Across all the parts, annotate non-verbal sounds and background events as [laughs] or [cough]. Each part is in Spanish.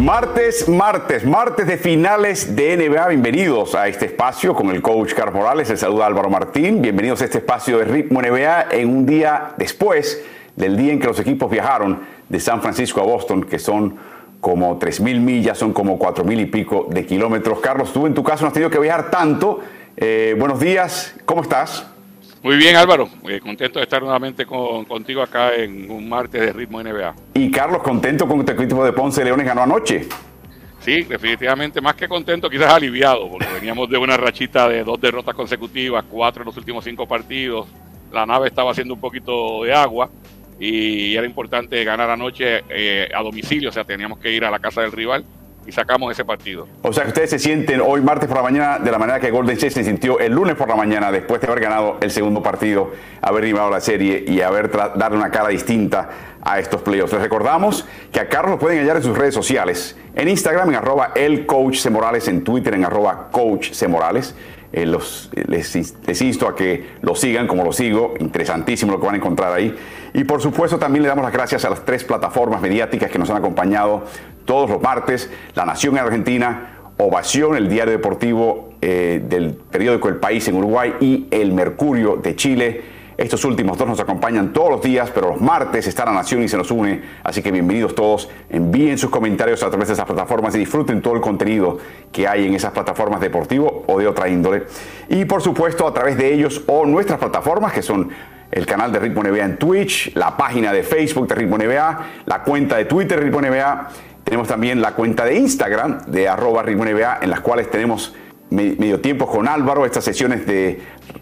Martes, martes, martes de finales de NBA. Bienvenidos a este espacio con el coach Carlos Morales. El saluda Álvaro Martín. Bienvenidos a este espacio de ritmo NBA en un día después del día en que los equipos viajaron de San Francisco a Boston, que son como 3.000 millas, son como 4.000 y pico de kilómetros. Carlos, tú en tu caso no has tenido que viajar tanto. Eh, buenos días, ¿cómo estás? Muy bien, Álvaro. Eh, contento de estar nuevamente contigo acá en un martes de ritmo NBA. Y Carlos, contento con que tu equipo de Ponce Leones ganó anoche. Sí, definitivamente más que contento, quizás aliviado, porque [laughs] veníamos de una rachita de dos derrotas consecutivas, cuatro en los últimos cinco partidos. La nave estaba haciendo un poquito de agua y era importante ganar anoche eh, a domicilio, o sea, teníamos que ir a la casa del rival y sacamos ese partido. O sea que ustedes se sienten hoy martes por la mañana de la manera que Golden State se sintió el lunes por la mañana después de haber ganado el segundo partido, haber animado la serie y haber darle una cara distinta a estos playoffs. Les recordamos que a Carlos lo pueden hallar en sus redes sociales, en Instagram en arroba coach en Twitter en arroba coach. Eh, les, les, insto a que lo sigan como lo sigo, interesantísimo lo que van a encontrar ahí. Y por supuesto también le damos las gracias a las tres plataformas mediáticas que nos han acompañado todos los martes, La Nación en Argentina, Ovación, el diario deportivo eh, del periódico El País en Uruguay y El Mercurio de Chile. Estos últimos dos nos acompañan todos los días, pero los martes está la Nación y se nos une. Así que bienvenidos todos. Envíen sus comentarios a través de esas plataformas y disfruten todo el contenido que hay en esas plataformas deportivo o de otra índole. Y por supuesto a través de ellos o nuestras plataformas que son el canal de Ritmo NBA en Twitch, la página de Facebook de Ritmo NBA, la cuenta de Twitter de Ritmo NBA. Tenemos también la cuenta de Instagram de arroba Ritmo NBA en las cuales tenemos medio tiempo con Álvaro, estas sesiones de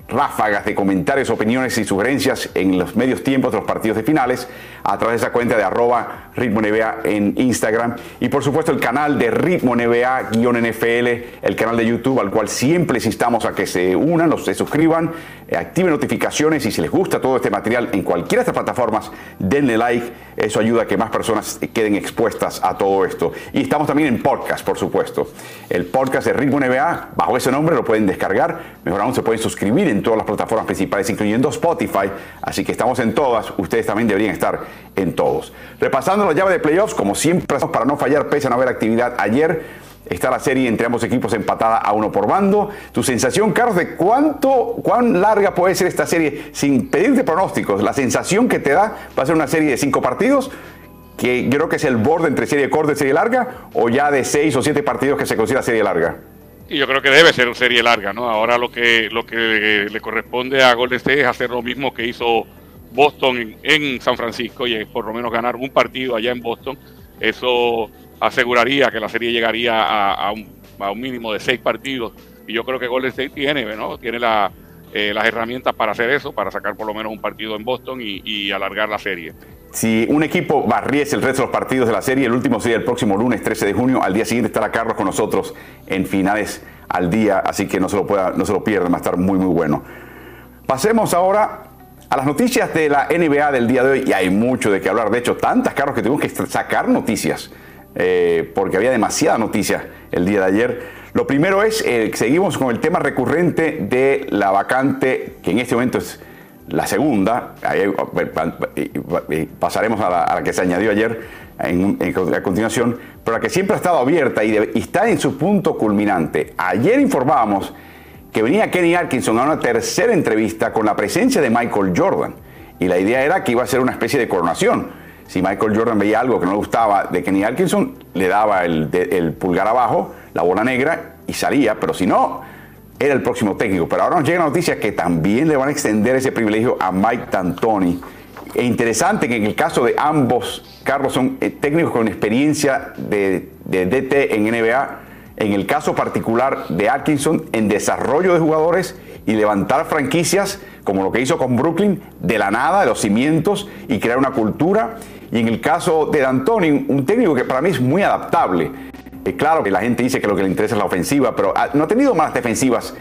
ráfagas de comentarios, opiniones y sugerencias en los medios tiempos de los partidos de finales a través de esa cuenta de arroba Ritmo NBA en Instagram y por supuesto el canal de Ritmo NBA-NFL, el canal de YouTube al cual siempre les instamos a que se unan, se suscriban, eh, activen notificaciones y si les gusta todo este material en cualquiera de estas plataformas, denle like, eso ayuda a que más personas queden expuestas a todo esto. Y estamos también en podcast, por supuesto. El podcast de Ritmo NBA, bajo ese nombre lo pueden descargar, mejor aún se pueden suscribir en todas las plataformas principales, incluyendo Spotify. Así que estamos en todas. Ustedes también deberían estar en todos. Repasando la llave de playoffs, como siempre, para no fallar, pese a no haber actividad ayer. Está la serie entre ambos equipos empatada a uno por bando. Tu sensación, Carlos, de cuánto, cuán larga puede ser esta serie sin pedirte pronósticos. La sensación que te da va a ser una serie de cinco partidos, que creo que es el borde entre serie corta y serie larga, o ya de seis o siete partidos que se considera serie larga. Y yo creo que debe ser una serie larga, ¿no? Ahora lo que, lo que le corresponde a Golden State es hacer lo mismo que hizo Boston en, San Francisco y por lo menos ganar un partido allá en Boston. Eso aseguraría que la serie llegaría a, un, mínimo de seis partidos. Y yo creo que Golden State tiene, ¿no? Tiene eh, las herramientas para hacer eso, para sacar por lo menos un partido en Boston y, alargar la serie. Si un equipo barriese el resto de los partidos de la serie, el último sería el próximo lunes 13 de junio. Al día siguiente estará Carlos con nosotros en finales al día, así que no se lo, pueda, no se lo pierdan, va a estar muy, muy bueno. Pasemos ahora a las noticias de la NBA del día de hoy, y hay mucho de qué hablar. De hecho, tantas, Carlos, que tuvimos que sacar noticias, eh, porque había demasiada noticia el día de ayer. Lo primero es, eh, seguimos con el tema recurrente de la vacante, que en este momento es la segunda, pasaremos a la, que se añadió ayer a continuación, pero la que siempre ha estado abierta y, está en su punto culminante. Ayer informábamos que venía Kenny Atkinson a una tercera entrevista con la presencia de Michael Jordan. Y la idea era que iba a ser una especie de coronación. Si Michael Jordan veía algo que no le gustaba de Kenny Atkinson, le daba el, el pulgar abajo, la bola negra y salía, pero si no, era el próximo técnico. Pero ahora nos llega la noticia que también le van a extender ese privilegio a Mike D'Antoni. E interesante que en el caso de ambos, Carlos, son eh, técnicos con experiencia de, DT en NBA. En el caso particular de Atkinson, en desarrollo de jugadores y levantar franquicias, como lo que hizo con Brooklyn, de la nada, de los cimientos, y crear una cultura. Y en el caso de D'Antoni, un técnico que para mí es muy adaptable eh, claro que la gente dice que lo que le interesa es la ofensiva, pero ah, no ha tenido malas defensivas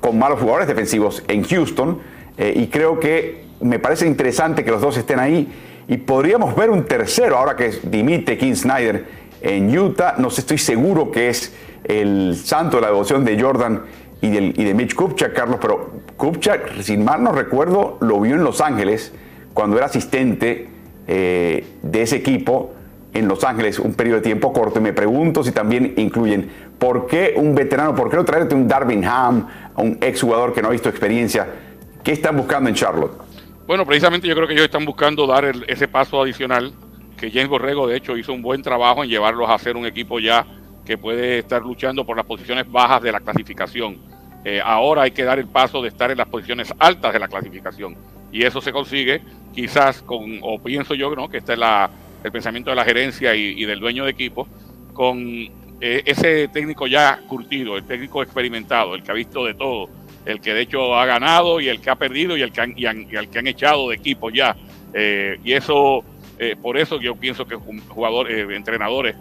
con malos jugadores defensivos en Houston. Eh, y creo que me parece interesante que los dos estén ahí. Y podríamos ver un tercero ahora que dimite King Snyder en Utah. No estoy seguro que es el santo de la devoción de Jordan y, de Mitch Kupchak, Carlos, pero Kupchak, sin mal no recuerdo, lo vio en Los Ángeles cuando era asistente eh, de ese equipo en Los Ángeles un periodo de tiempo corto y me pregunto si también incluyen por qué un veterano, por qué no traerte un Darvin Ham, un exjugador que no ha visto experiencia. ¿Qué están buscando en Charlotte? Bueno, precisamente yo creo que ellos están buscando dar ese paso adicional, que James Borrego de hecho hizo un buen trabajo en llevarlos a ser un equipo ya que puede estar luchando por las posiciones bajas de la clasificación. Eh, ahora hay que dar el paso de estar en las posiciones altas de la clasificación. Y eso se consigue quizás con, o pienso yo, ¿no? que este es la, el pensamiento de la gerencia y, del dueño de equipo, con eh, ese técnico ya curtido, el técnico experimentado, el que ha visto de todo, el que de hecho ha ganado y el que ha perdido y el que han, que han echado de equipo ya. Eh, y eso, por eso yo pienso que jugadores, entrenadores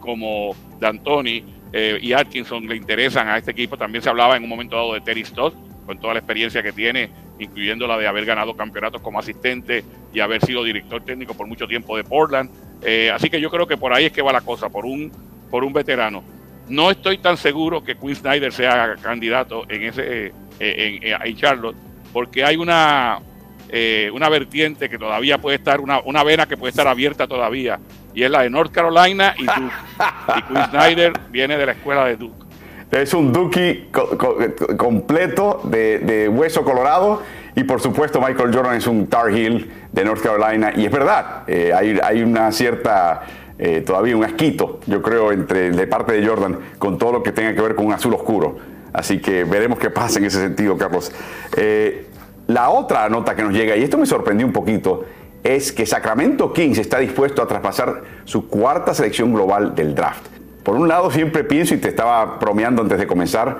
como D'Antoni eh, y Atkinson le interesan a este equipo. También se hablaba en un momento dado de Terry Stott, con toda la experiencia que tiene, incluyendo la de haber ganado campeonatos como asistente y haber sido director técnico por mucho tiempo de Portland. Eh, así que yo creo que por ahí es que va la cosa, por un, por un veterano. No estoy tan seguro que Quinn Snyder sea candidato en ese eh, en, Charlotte, porque hay una, una vertiente que todavía puede estar, una, una vena que puede estar abierta todavía y es la de North Carolina y Duke. y Quinn Snyder viene de la escuela de Duke. Es un Duke completo de, hueso colorado y por supuesto Michael Jordan es un Tar Heel de North Carolina y es verdad, eh, hay, una cierta, eh, todavía un asquito, yo creo, entre de parte de Jordan con todo lo que tenga que ver con un azul oscuro. Así que veremos qué pasa en ese sentido, Carlos. Eh, la otra nota que nos llega, y esto me sorprendió un poquito, es que Sacramento Kings está dispuesto a traspasar su cuarta selección global del draft. Por un lado, siempre pienso, y te estaba bromeando antes de comenzar,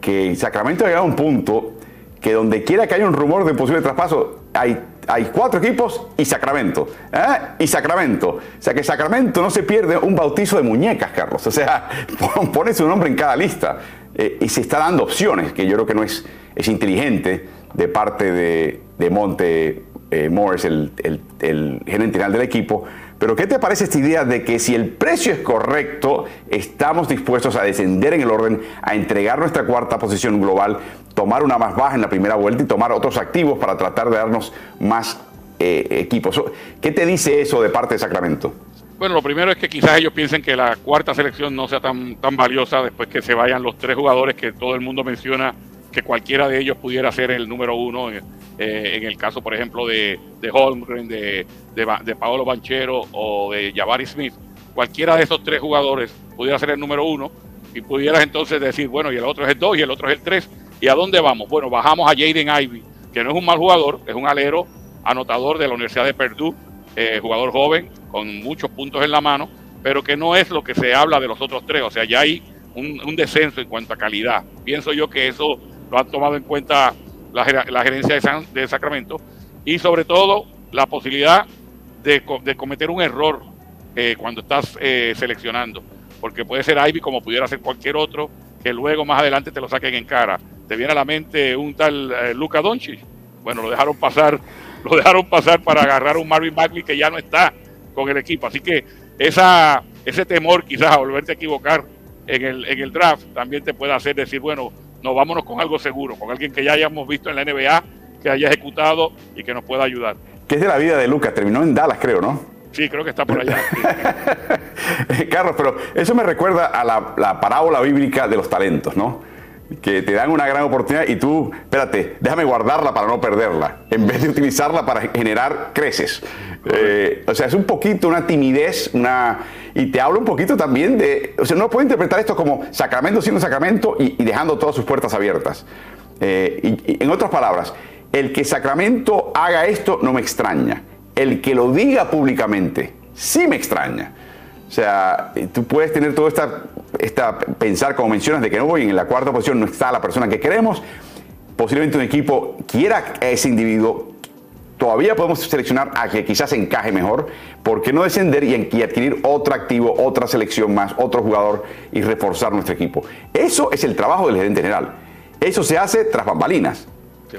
que Sacramento ha llegado a un punto que donde quiera que haya un rumor de posible traspaso, hay, hay cuatro equipos y Sacramento. ¿eh? Y Sacramento. O sea que Sacramento no se pierde un bautizo de muñecas, Carlos. O sea, [laughs] pone su nombre en cada lista. Eh, y se está dando opciones, que yo creo que no es, es inteligente de parte de, de Monte eh, Morris, el, gerente general del equipo. Pero ¿qué te parece esta idea de que si el precio es correcto, estamos dispuestos a descender en el orden, a entregar nuestra cuarta posición global, tomar una más baja en la primera vuelta y tomar otros activos para tratar de darnos más eh, equipos? ¿Qué te dice eso de parte de Sacramento? Bueno, lo primero es que quizás ellos piensen que la cuarta selección no sea tan, tan valiosa después que se vayan los tres jugadores que todo el mundo menciona que cualquiera de ellos pudiera ser el número uno. Eh, en el caso, por ejemplo, de, Holmgren, de, Paolo Banchero o de Jabari Smith. Cualquiera de esos tres jugadores pudiera ser el número uno y pudieras entonces decir, bueno, y el otro es el dos y el otro es el tres. ¿Y a dónde vamos? Bueno, bajamos a Jaden Ivy, que no es un mal jugador, es un alero anotador de la Universidad de Purdue, eh, jugador joven, con muchos puntos en la mano, pero que no es lo que se habla de los otros tres. O sea, ya hay un, un descenso en cuanto a calidad. Pienso yo que eso lo han tomado en cuenta la, gerencia de, Sacramento y sobre todo la posibilidad de, cometer un error eh, cuando estás eh, seleccionando, porque puede ser Ivy como pudiera ser cualquier otro que luego más adelante te lo saquen en cara. Te viene a la mente un tal eh, Luca Doncic, bueno, lo dejaron pasar, [laughs] lo dejaron pasar para agarrar un Marvin Bagley que ya no está con el equipo, así que ese temor quizás a volverte a equivocar en el, en el draft también te puede hacer decir, bueno, no, vámonos con algo seguro, con alguien que ya hayamos visto en la NBA, que haya ejecutado y que nos pueda ayudar. ¿Qué es de la vida de Lucas? Terminó en Dallas, creo, ¿no? Sí, creo que está por allá. [laughs] Carlos, pero eso me recuerda a la, parábola bíblica de los talentos, ¿no? Que te dan una gran oportunidad y tú, espérate, déjame guardarla para no perderla. En vez de utilizarla para generar creces. Eh, o sea, es un poquito una timidez, una y te hablo un poquito también de, o sea, no puedo interpretar esto como Sacramento siendo Sacramento y, dejando todas sus puertas abiertas. Eh, y, en otras palabras, el que Sacramento haga esto no me extraña. El que lo diga públicamente sí me extraña. O sea, tú puedes tener todo esta, esta pensar, como mencionas, de que no voy en la cuarta posición, no está la persona que queremos. Posiblemente un equipo quiera a ese individuo, todavía podemos seleccionar a que quizás encaje mejor. ¿Por qué no descender y, adquirir otro activo, otra selección más, otro jugador y reforzar nuestro equipo? Eso es el trabajo del gerente general. Eso se hace tras bambalinas.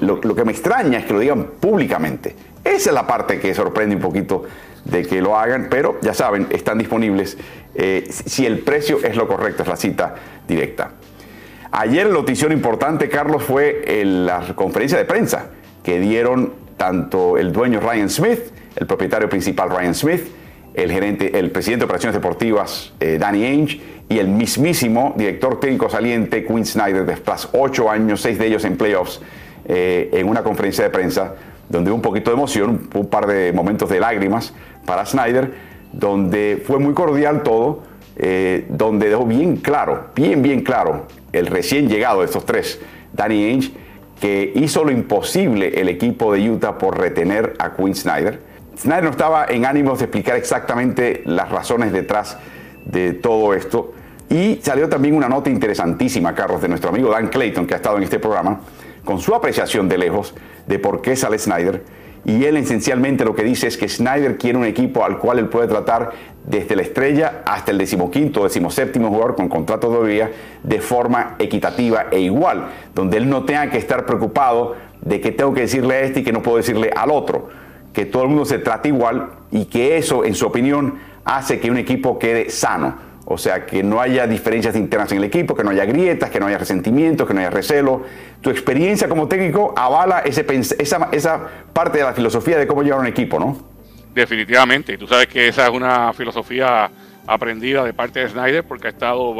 Lo, que me extraña es que lo digan públicamente. Esa es la parte que sorprende un poquito de que lo hagan, pero ya saben, están disponibles eh, si el precio es lo correcto, es la cita directa. Ayer la notición importante, Carlos, fue la conferencia de prensa que dieron tanto el dueño Ryan Smith, el propietario principal Ryan Smith, el gerente, el presidente de operaciones deportivas, eh, Danny Ainge, y el mismísimo director técnico saliente, Quinn Snyder, después ocho años, seis de ellos en playoffs, eh, en una conferencia de prensa, donde hubo un poquito de emoción, un par de momentos de lágrimas para Snyder, donde fue muy cordial todo, eh, donde dejó bien claro, bien, bien claro, el recién llegado de estos tres, Danny Ainge, que hizo lo imposible el equipo de Utah por retener a Quinn Snyder. Snyder no estaba en ánimos de explicar exactamente las razones detrás de todo esto. Y salió también una nota interesantísima, Carlos, de nuestro amigo Dan Clayton, que ha estado en este programa, con su apreciación de lejos de por qué sale Snyder. Y él esencialmente lo que dice es que Snyder quiere un equipo al cual él puede tratar desde la estrella hasta el decimoquinto, decimoséptimo jugador con contrato todavía de forma equitativa e igual, donde él no tenga que estar preocupado de que tengo que decirle a este y que no puedo decirle al otro, que todo el mundo se trate igual y que eso, en su opinión, hace que un equipo quede sano. O sea, que no haya diferencias internas en el equipo, que no haya grietas, que no haya resentimientos, que no haya recelo. Tu experiencia como técnico avala ese, esa, esa parte de la filosofía de cómo llevar un equipo, ¿no? Definitivamente. Y tú sabes que esa es una filosofía aprendida de parte de Snyder porque ha estado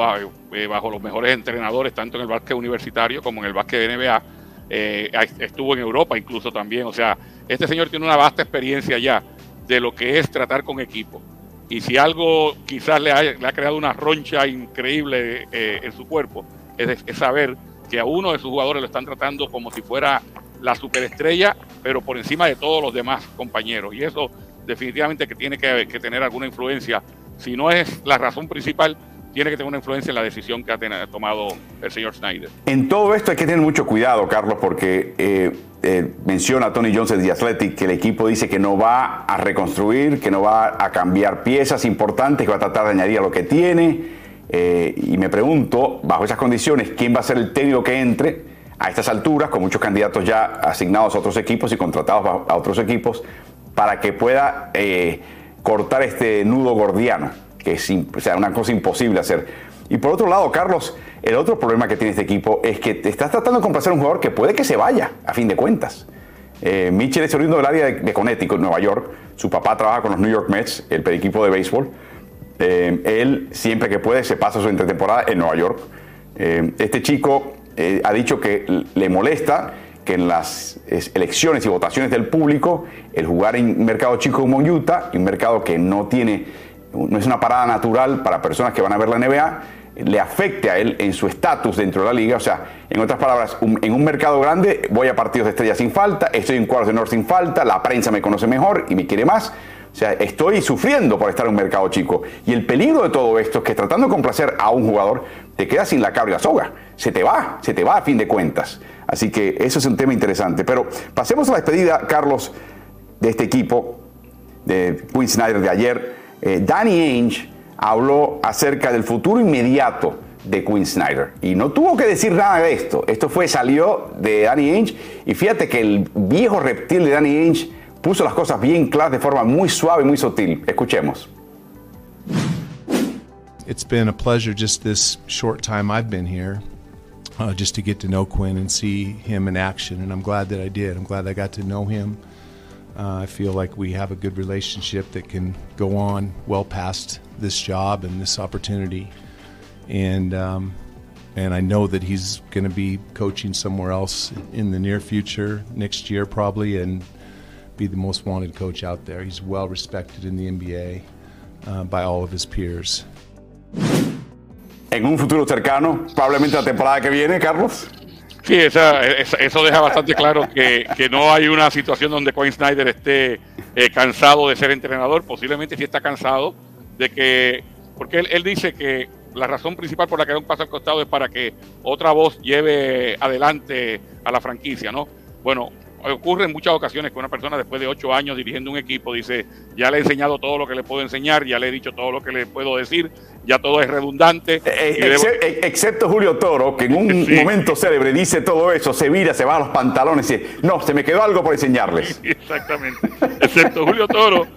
eh, bajo, los mejores entrenadores, tanto en el básquet universitario como en el básquet de NBA. Eh, estuvo en Europa incluso también. O sea, este señor tiene una vasta experiencia ya de lo que es tratar con equipo. Y si algo quizás le ha, creado una roncha increíble eh, en su cuerpo, es, saber que a uno de sus jugadores lo están tratando como si fuera la superestrella, pero por encima de todos los demás compañeros. Y eso definitivamente que tiene que, tener alguna influencia. Si no es la razón principal, tiene que tener una influencia en la decisión que ha tomado el señor Snyder. En todo esto hay que tener mucho cuidado, Carlos, porque eh, eh, menciona Tony Jones de Athletic que el equipo dice que no va a reconstruir, que no va a cambiar piezas importantes, que va a tratar de añadir a lo que tiene. Eh, y me pregunto, bajo esas condiciones, ¿quién va a ser el técnico que entre a estas alturas, con muchos candidatos ya asignados a otros equipos y contratados a otros equipos, para que pueda cortar este nudo gordiano, que es sea, una cosa imposible hacer? Y por otro lado, Carlos, el otro problema que tiene este equipo es que te estás tratando de complacer a un jugador que puede que se vaya, a fin de cuentas. Eh, Mitchell es oriundo del área de, Connecticut, Nueva York. Su papá trabaja con los New York Mets, el equipo de béisbol. Eh, él, siempre que puede, se pasa su entretemporada en Nueva York. Eh, este chico ha dicho que le molesta que en las elecciones y votaciones del público, el jugar en mercado chico como Utah, un mercado que no tiene, no es una parada natural para personas que van a ver la NBA, le afecte a él en su estatus dentro de la liga. O sea, en otras palabras, en un mercado grande voy a partidos de estrella sin falta, estoy en cuadros de honor sin falta, la prensa me conoce mejor y me quiere más. O sea, estoy sufriendo por estar en un mercado chico. Y el peligro de todo esto es que tratando de complacer a un jugador, te quedas sin la cabra y la soga. Se te va, se te va a fin de cuentas. Así que eso es un tema interesante. Pero pasemos a la despedida, Carlos, de este equipo, de Quinn Snyder de ayer. Eh, Danny Ainge habló acerca del futuro inmediato de Quinn Snyder. Y no tuvo que decir nada de esto. Esto fue, salió de Danny Ainge. Y fíjate que el viejo reptil de Danny Ainge puso las cosas bien claras de forma muy suave y muy sutil. Escuchemos. It's been a pleasure just this short time I've been here, uh, just to get to know Quinn and see him in action. And I'm glad that I did. I'm glad I got to know him. Uh, I feel like we have a good relationship that can go on well past this job and this opportunity. And um, and I know that he's going to be coaching somewhere else in the near future, next year probably, and be the most wanted coach out there. He's well respected in the NBA uh, by all of his peers. En un futuro cercano, probablemente la temporada que viene, Carlos. Sí, eso deja bastante claro que, que, no hay una situación donde Quinn Snyder esté eh, cansado de ser entrenador. Posiblemente sí está cansado de que, porque él, él, dice que la razón principal por la que da un paso al costado es para que otra voz lleve adelante a la franquicia, ¿no? Bueno, ocurre en muchas ocasiones que una persona después de ocho años dirigiendo un equipo dice, ya le he enseñado todo lo que le puedo enseñar, ya le he dicho todo lo que le puedo decir, ya todo es redundante. Eh, eh, eh, excepto Julio Toro, que en un [laughs] momento célebre dice todo eso, se vira, se va a los pantalones y dice, no, se me quedó algo por enseñarles. [laughs] Exactamente. Excepto Julio Toro,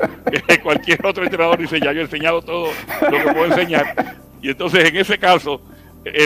que [laughs] cualquier otro entrenador dice, ya yo he enseñado todo lo que puedo enseñar. Y entonces en ese caso,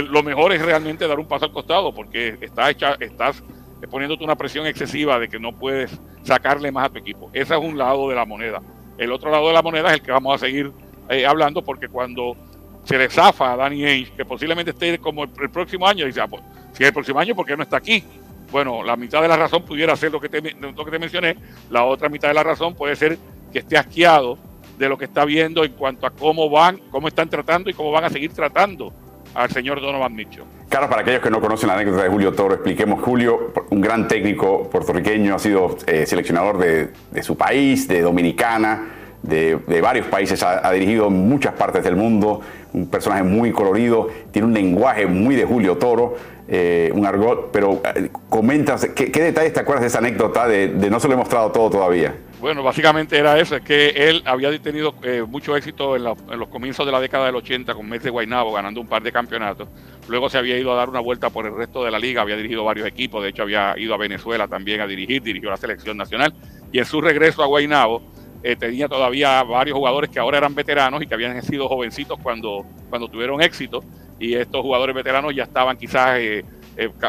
lo mejor es realmente dar un paso al costado, porque está hecha, estás poniéndote una presión excesiva de que no puedes sacarle más a tu equipo. Ese es un lado de la moneda. el otro lado de la moneda es el que vamos a seguir eh, hablando porque cuando se le zafa a Danny Ainge, que posiblemente esté como el, próximo año, dice, ah, pues, si es el próximo año, ¿por qué no está aquí? Bueno, la mitad de la razón pudiera ser lo que te, lo que te mencioné, la otra mitad de la razón puede ser que esté asqueado de lo que está viendo en cuanto a cómo van, cómo están tratando y cómo van a seguir tratando al señor Donovan Mitchell. Carlos, para aquellos que no conocen la anécdota de Julio Toro, expliquemos. Julio, un gran técnico puertorriqueño, ha sido eh, seleccionador de, su país, de Dominicana, de, varios países, ha, dirigido en muchas partes del mundo, un personaje muy colorido, tiene un lenguaje muy de Julio Toro, eh, un argot, pero eh, comentas, ¿qué, ¿qué, detalles te acuerdas de esa anécdota de, de no se lo he mostrado todo todavía? Bueno, básicamente era eso, es que él había tenido eh, mucho éxito en, los comienzos de la década del 80 con Mets de Guaynabo, ganando un par de campeonatos. Luego se había ido a dar una vuelta por el resto de la liga, había dirigido varios equipos, de hecho había ido a Venezuela también a dirigir, dirigió la selección nacional. Y en su regreso a Guaynabo eh, tenía todavía varios jugadores que ahora eran veteranos y que habían sido jovencitos cuando, cuando tuvieron éxito. Y estos jugadores veteranos ya estaban quizás eh,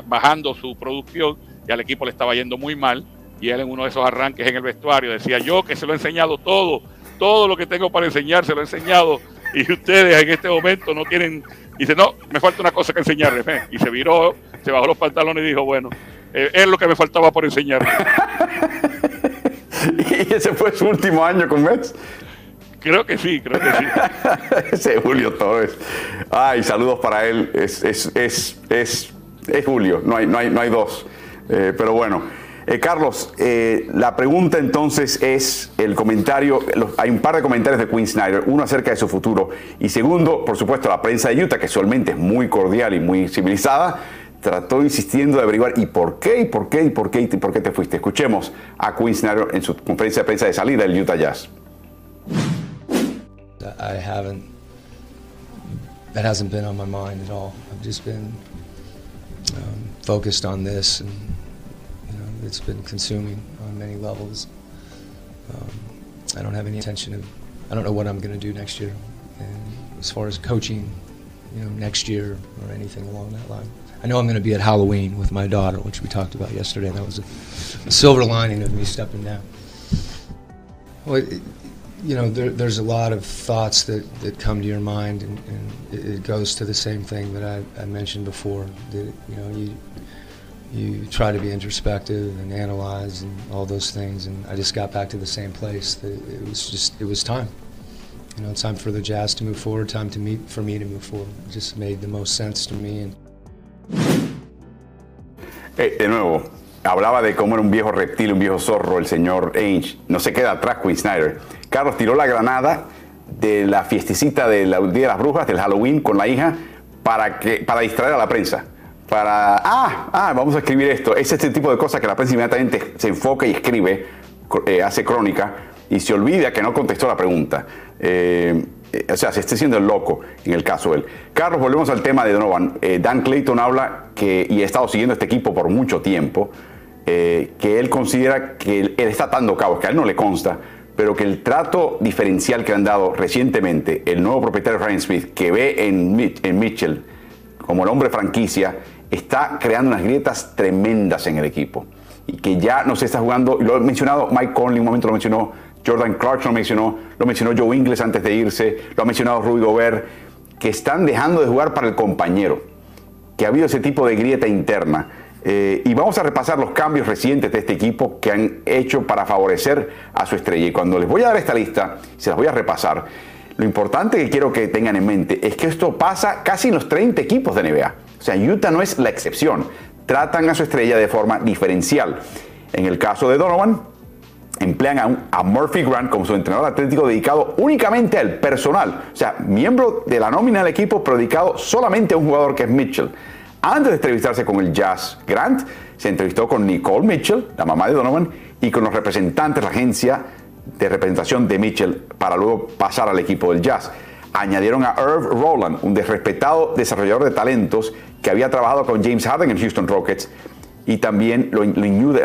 bajando su producción y al equipo le estaba yendo muy mal y él en uno de esos arranques en el vestuario decía, yo que se lo he enseñado todo, todo lo que tengo para enseñar se lo he enseñado y ustedes en este momento no tienen, dice, no, me falta una cosa que enseñarles. Y se viró, se bajó los pantalones y dijo, bueno, eh, es lo que me faltaba por enseñarles. [laughs] ¿Y ese fue su último año con Mets? Creo que sí, creo que sí. [laughs] ese Julio Torres. Ay, saludos para él. Es, es, es, es, es Julio, no hay, no hay, no hay dos. Eh, pero bueno. Eh, Carlos, eh, la pregunta entonces es el comentario, hay un par de comentarios de Quinn Snyder, uno acerca de su futuro y segundo, por supuesto, la prensa de Utah, que usualmente es muy cordial y muy civilizada, trató insistiendo de averiguar y por qué, y por qué, y por qué, y por qué te fuiste. Escuchemos a Quinn Snyder en su conferencia de prensa de salida del Utah Jazz. I haven't, that hasn't been on my mind at all. I've just been um, focused on this and it's been consuming on many levels. Um, I don't have any intention of, I don't know what I'm going to do next year. And as far as coaching, you know, next year or anything along that line. I know I'm going to be at Halloween with my daughter, which we talked about yesterday. That was a, a silver lining of me stepping down. Well, it, you know, there, there's a lot of thoughts that, that come to your mind, and, and it, goes to the same thing that I, I mentioned before. That you know, you you try to be introspective and analyze and all those things. And I just got back to the same place. It was just, it was time. You know, time for the Jazz to move forward, time to meet for me to move forward. It just made the most sense to me. And... Eh, de nuevo, hablaba de cómo era un viejo reptil, un viejo zorro, el señor Ainge. No se queda atrás Quinn Snyder. Carlos tiró la granada de la fiestecita del Día de las Brujas, del Halloween, con la hija, para, que, para distraer a la prensa para, ah, ah, vamos a escribir esto. Es este tipo de cosas que la prensa inmediatamente se enfoca y escribe, eh, hace crónica y se olvida que no contestó la pregunta. Eh, eh, o sea, se esté siendo el loco en el caso de él. Carlos, volvemos al tema de Donovan. Dan Clayton habla que, y ha estado siguiendo este equipo por mucho tiempo, que él considera que él, está atando cabos, que a él no le consta, pero que el trato diferencial que han dado recientemente el nuevo propietario Ryan Smith, que ve en, en Mitchell, como el hombre franquicia, está creando unas grietas tremendas en el equipo. Y que ya no se está jugando, lo ha mencionado Mike Conley, un momento lo mencionó, Jordan Clarkson lo mencionó, lo mencionó Joe Ingles antes de irse, lo ha mencionado Rudy Gobert, que están dejando de jugar para el compañero, que ha habido ese tipo de grieta interna. Eh, y vamos a repasar los cambios recientes de este equipo que han hecho para favorecer a su estrella. Y cuando les voy a dar esta lista, se las voy a repasar, lo importante que quiero que tengan en mente es que esto pasa casi en los 30 equipos de NBA. Sea, Utah no es la excepción. Tratan a su estrella de forma diferencial. En el caso de Donovan, emplean a, Murphy Grant como su entrenador atlético dedicado únicamente al personal. O sea, miembro de la nómina del equipo, pero dedicado solamente a un jugador que es Mitchell. Antes de entrevistarse con el Jazz, Grant se entrevistó con Nicole Mitchell, la mamá de Donovan, y con los representantes de la agencia de representación de Mitchell para luego pasar al equipo del Jazz. Añadieron a Irv Rowland, un respetado desarrollador de talentos que había trabajado con James Harden en Houston Rockets y también lo,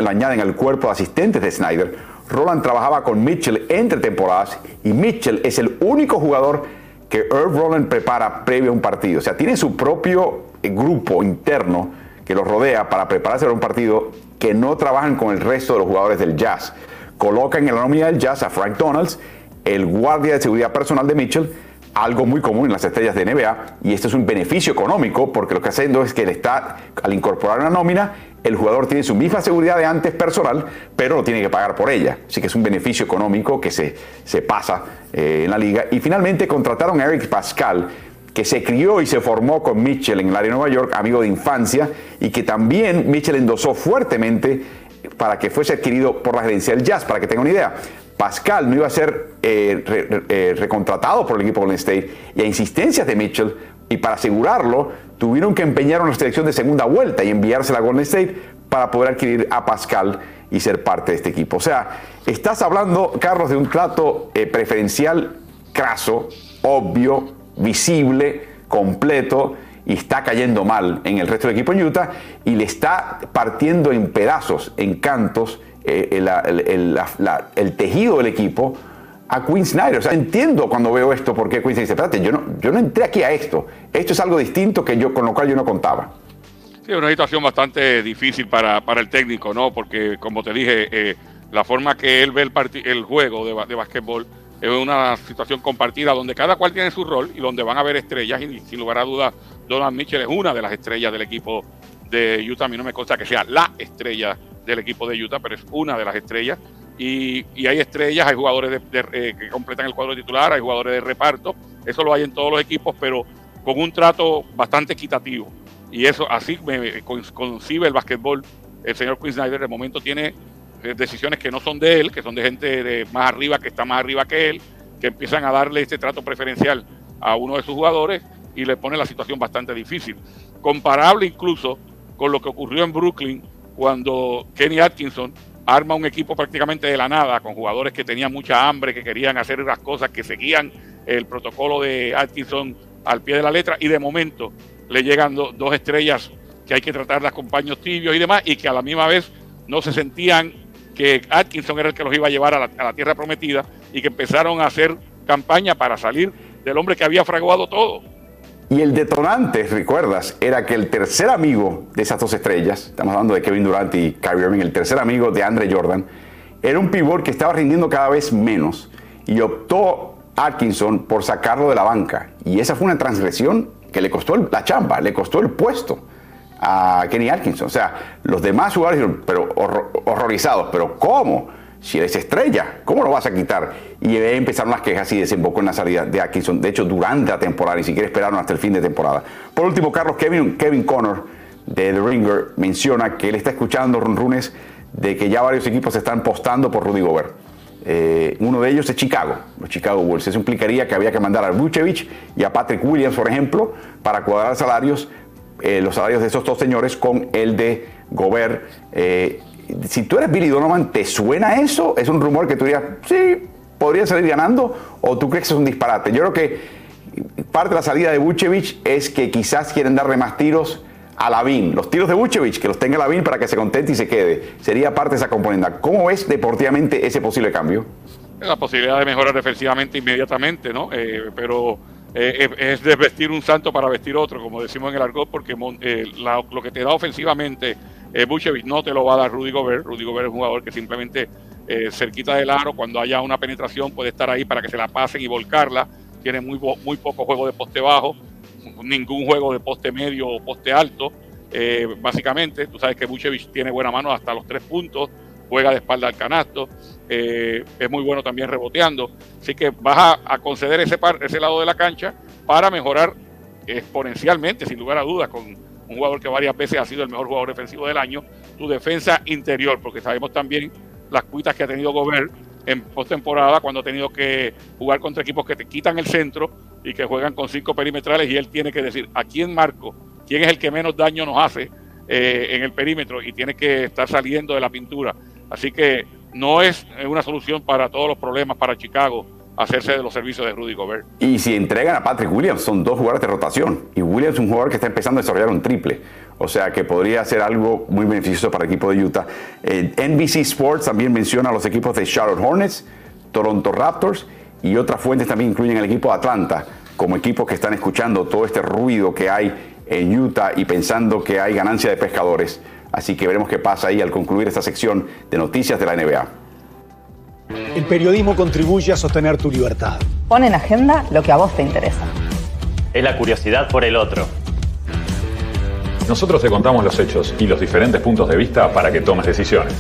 añaden al cuerpo de asistentes de Snyder. Rowland trabajaba con Mitchell entre temporadas y Mitchell es el único jugador que Irv Rowland prepara previo a un partido. O sea, tiene su propio grupo interno que lo rodea para prepararse para un partido que no trabajan con el resto de los jugadores del Jazz colocan en la nómina del Jazz a Frank Donalds el guardia de seguridad personal de Mitchell, algo muy común en las estrellas de NBA, y esto es un beneficio económico porque lo que haciendo es que él está, al incorporar una nómina, el jugador tiene su misma seguridad de antes personal, pero lo tiene que pagar por ella. Así que es un beneficio económico que se, se pasa eh, en la liga. Y finalmente contrataron a Eric Pascal, que se crió y se formó con Mitchell en el área de Nueva York, amigo de infancia, y que también Mitchell endosó fuertemente para que fuese adquirido por la gerencia del Jazz, para que tenga una idea. Pascal no iba a ser eh, eh, recontratado por el equipo Golden State y a insistencias de Mitchell y para asegurarlo tuvieron que empeñar una selección de segunda vuelta y enviársela a Golden State para poder adquirir a Pascal y ser parte de este equipo. O sea, estás hablando, Carlos, de un trato eh, preferencial craso, obvio, visible, completo y está cayendo mal en el resto del equipo en Utah y le está partiendo en pedazos, en cantos, eh, el, tejido del equipo a Quinn Snyder. O sea, entiendo cuando veo esto porque Quinn dice, espérate, yo no, yo no entré aquí a esto. Esto es algo distinto que yo, con lo cual yo no contaba. Sí, una situación bastante difícil para, el técnico, ¿no? Porque, como te dije, eh, la forma que él ve el, el juego de, de básquetbol es una situación compartida donde cada cual tiene su rol y donde van a haber estrellas y sin lugar a dudas Donald Mitchell es una de las estrellas del equipo de Utah. A mí no me consta que sea la estrella del equipo de Utah, pero es una de las estrellas. Y, hay estrellas, hay jugadores eh, que completan el cuadro titular, hay jugadores de reparto, eso lo hay en todos los equipos, pero con un trato bastante equitativo. Y eso así me concibe el básquetbol. El señor Quinn Snyder de momento tiene eh, decisiones que no son de él, que son de gente de más arriba, que está más arriba que él, que empiezan a darle este trato preferencial a uno de sus jugadores y le pone la situación bastante difícil. Comparable incluso con lo que ocurrió en Brooklyn cuando Kenny Atkinson arma un equipo prácticamente de la nada, con jugadores que tenían mucha hambre, que querían hacer las cosas, que seguían el protocolo de Atkinson al pie de la letra, y de momento le llegan dos estrellas que hay que tratarlas con paños tibios y demás, y que a la misma vez no se sentían que Atkinson era el que los iba a llevar a la, a la tierra prometida, y que empezaron a hacer campaña para salir del hombre que había fraguado todo. Y el detonante, recuerdas, era que el tercer amigo de esas dos estrellas, estamos hablando de Kevin Durant y Kyrie Irving, el tercer amigo de Andre Jordan, era un pivot que estaba rindiendo cada vez menos y optó Atkinson por sacarlo de la banca. Y esa fue una transgresión que le costó la chamba, le costó el puesto a Kenny Atkinson. O sea, los demás jugadores pero horrorizados, pero ¿cómo? Si eres estrella, ¿cómo lo vas a quitar? Y empezaron las quejas y desembocó en la salida de Atkinson. De hecho, durante la temporada, ni siquiera esperaron hasta el fin de temporada. Por último, Carlos Kevin, Connor de The Ringer menciona que él está escuchando runrunes de que ya varios equipos están postando por Rudy Gobert. Eh, uno de ellos es Chicago, los Chicago Bulls. Eso implicaría que había que mandar a Vucevic y a Patrick Williams, por ejemplo, para cuadrar salarios, eh, los salarios de esos dos señores con el de Gobert. Eh, si tú eres Billy Donovan, ¿te suena eso? ¿Es un rumor que tú dirías, sí, podría salir ganando? ¿O tú crees que es un disparate? Yo creo que parte de la salida de Vucevic es que quizás quieren darle más tiros a Lavín. Los tiros de Vucevic, que los tenga Lavín para que se contente y se quede. Sería parte de esa componente. ¿Cómo ves deportivamente ese posible cambio? La posibilidad de mejorar defensivamente inmediatamente, ¿no? Eh, pero eh, es desvestir un santo para vestir otro, como decimos en el argot, porque eh, lo que te da ofensivamente eh, no te lo va a dar Rudy Gobert. Rudy Gobert es un jugador que simplemente eh, cerquita del aro, cuando haya una penetración, puede estar ahí para que se la pasen y volcarla. Tiene muy, muy poco juego de poste bajo, ningún juego de poste medio o poste alto. Eh, básicamente, tú sabes que Buchevich tiene buena mano hasta los tres puntos, juega de espalda al canasto, eh, es muy bueno también reboteando. Así que vas a, conceder ese, ese lado de la cancha para mejorar exponencialmente, sin lugar a dudas, con un jugador que varias veces ha sido el mejor jugador defensivo del año, tu defensa interior, porque sabemos también las cuitas que ha tenido Gobert en postemporada cuando ha tenido que jugar contra equipos que te quitan el centro y que juegan con cinco perimetrales y él tiene que decir a quién marco, quién es el que menos daño nos hace eh, en el perímetro y tiene que estar saliendo de la pintura. Así que no es una solución para todos los problemas para Chicago hacerse de los servicios de Rudy Gobert. Y si entregan a Patrick Williams, son dos jugadores de rotación. Y Williams es un jugador que está empezando a desarrollar un triple. O sea que podría ser algo muy beneficioso para el equipo de Utah. Eh, NBC Sports también menciona a los equipos de Charlotte Hornets, Toronto Raptors y otras fuentes también incluyen el equipo de Atlanta como equipos que están escuchando todo este ruido que hay en Utah y pensando que hay ganancia de pescadores. Así que veremos qué pasa ahí al concluir esta sección de noticias de la NBA. El periodismo contribuye a sostener tu libertad. Pon en agenda lo que a vos te interesa. Es la curiosidad por el otro. Nosotros te contamos los hechos y los diferentes puntos de vista para que tomes decisiones.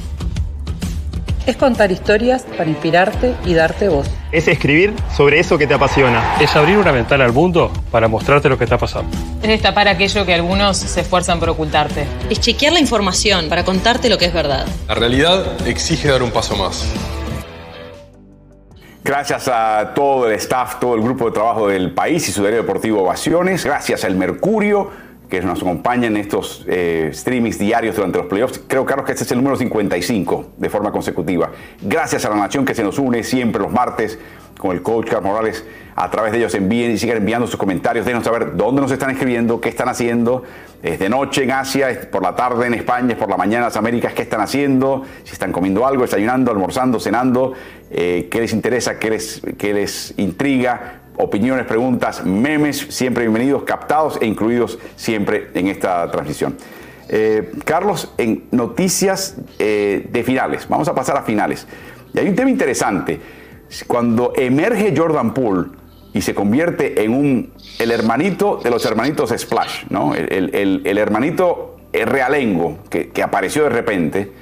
Es contar historias para inspirarte y darte voz. Es escribir sobre eso que te apasiona. Es abrir una ventana al mundo para mostrarte lo que está pasando. Es destapar aquello que algunos se esfuerzan por ocultarte. Es chequear la información para contarte lo que es verdad. La realidad exige dar un paso más. Gracias a todo el staff, todo el grupo de trabajo del país y su diario deportivo Ovaciones. Gracias al Mercurio que nos acompaña en estos eh, streamings diarios durante los playoffs. Creo, Carlos, que este es el número 55 de forma consecutiva. Gracias a la nación que se nos une siempre los martes con el coach Carlos Morales. A través de ellos envíen y sigan enviando sus comentarios. Denos saber dónde nos están escribiendo, qué están haciendo. Es de noche en Asia, es por la tarde en España, es por la mañana en las Américas, qué están haciendo, si están comiendo algo, desayunando, almorzando, cenando, eh, qué les interesa, qué les, qué les intriga, opiniones, preguntas, memes, siempre bienvenidos, captados e incluidos siempre en esta transmisión. Eh, Carlos, en noticias eh, de finales, vamos a pasar a finales. Y hay un tema interesante. Cuando emerge Jordan Poole y se convierte en un, el hermanito de los hermanitos Splash, ¿no? el, hermanito realengo que, que apareció de repente,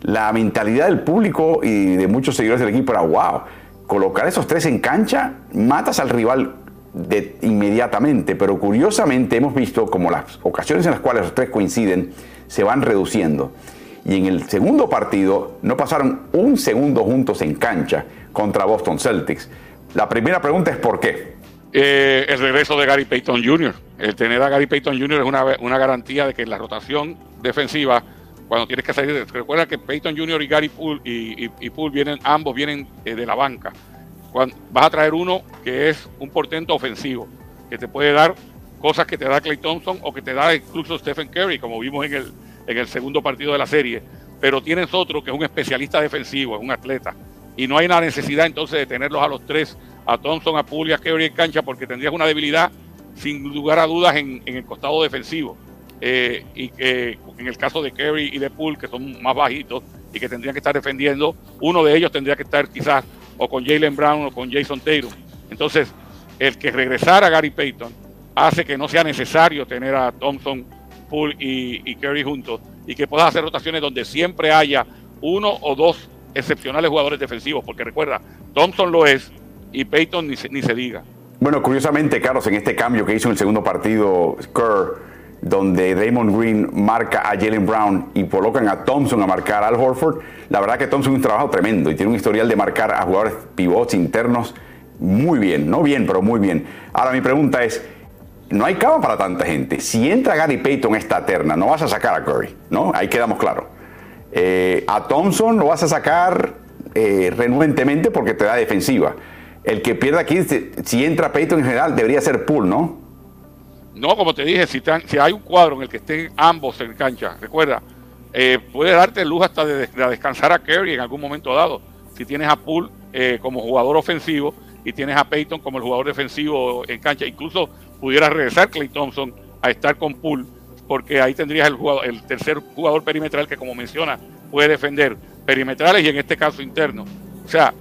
la mentalidad del público y de muchos seguidores del equipo era wow colocar esos tres en cancha, matas al rival de, inmediatamente, pero curiosamente hemos visto como las ocasiones en las cuales los tres coinciden se van reduciendo. Y en el segundo partido no pasaron un segundo juntos en cancha contra Boston Celtics. La primera pregunta es ¿por qué? Eh, el regreso de Gary Payton Jr. El tener a Gary Payton Jr. es una, una garantía de que la rotación defensiva cuando tienes que salir. Recuerda que Peyton Jr. y Gary Poole y, Poole vienen, ambos vienen eh, de la banca. Vas a traer uno que es un portento ofensivo, que te puede dar cosas que te da Clay Thompson o que te da incluso Stephen Curry, como vimos en el, en el segundo partido de la serie. Pero tienes otro que es un especialista defensivo, es un atleta. Y no hay una necesidad entonces de tenerlos a los tres, a Thompson, a Poole y a Curry en cancha, porque tendrías una debilidad sin lugar a dudas en el costado defensivo. Eh, y que en el caso de Kerry y de Poole, que son más bajitos y que tendrían que estar defendiendo, uno de ellos tendría que estar quizás o con Jalen Brown o con Jason Taylor. Entonces, el que regresara a Gary Payton hace que no sea necesario tener a Thompson, Poole y, y Kerry juntos y que puedas hacer rotaciones donde siempre haya uno o dos excepcionales jugadores defensivos, porque recuerda, Thompson lo es y Payton ni se, ni se diga. Bueno, curiosamente, Carlos, en este cambio que hizo en el segundo partido Kerr, donde Damon Green marca a Jalen Brown y colocan a Thompson a marcar Al Horford, la verdad que Thompson es un trabajo tremendo y tiene un historial de marcar a jugadores pivots internos muy bien, no bien, pero muy bien. Ahora mi pregunta es, no hay cama para tanta gente. Si entra Gary Payton esta terna, no vas a sacar a Curry, ¿no? Ahí quedamos claros. Eh, a Thompson lo vas a sacar eh, renuentemente porque te da defensiva. El que pierda aquí, si entra Payton en general, debería ser Pool, ¿no? No, como te dije, si, hay un cuadro en el que estén ambos en cancha, recuerda, eh, puede darte luz hasta de, descansar a Kerry en algún momento dado. Si tienes a Poole eh, como jugador ofensivo y tienes a Peyton como el jugador defensivo en cancha, incluso pudiera regresar Clay Thompson a estar con Poole, porque ahí tendrías el, el tercer jugador perimetral que, como menciona, puede defender perimetrales y en este caso interno. O sea,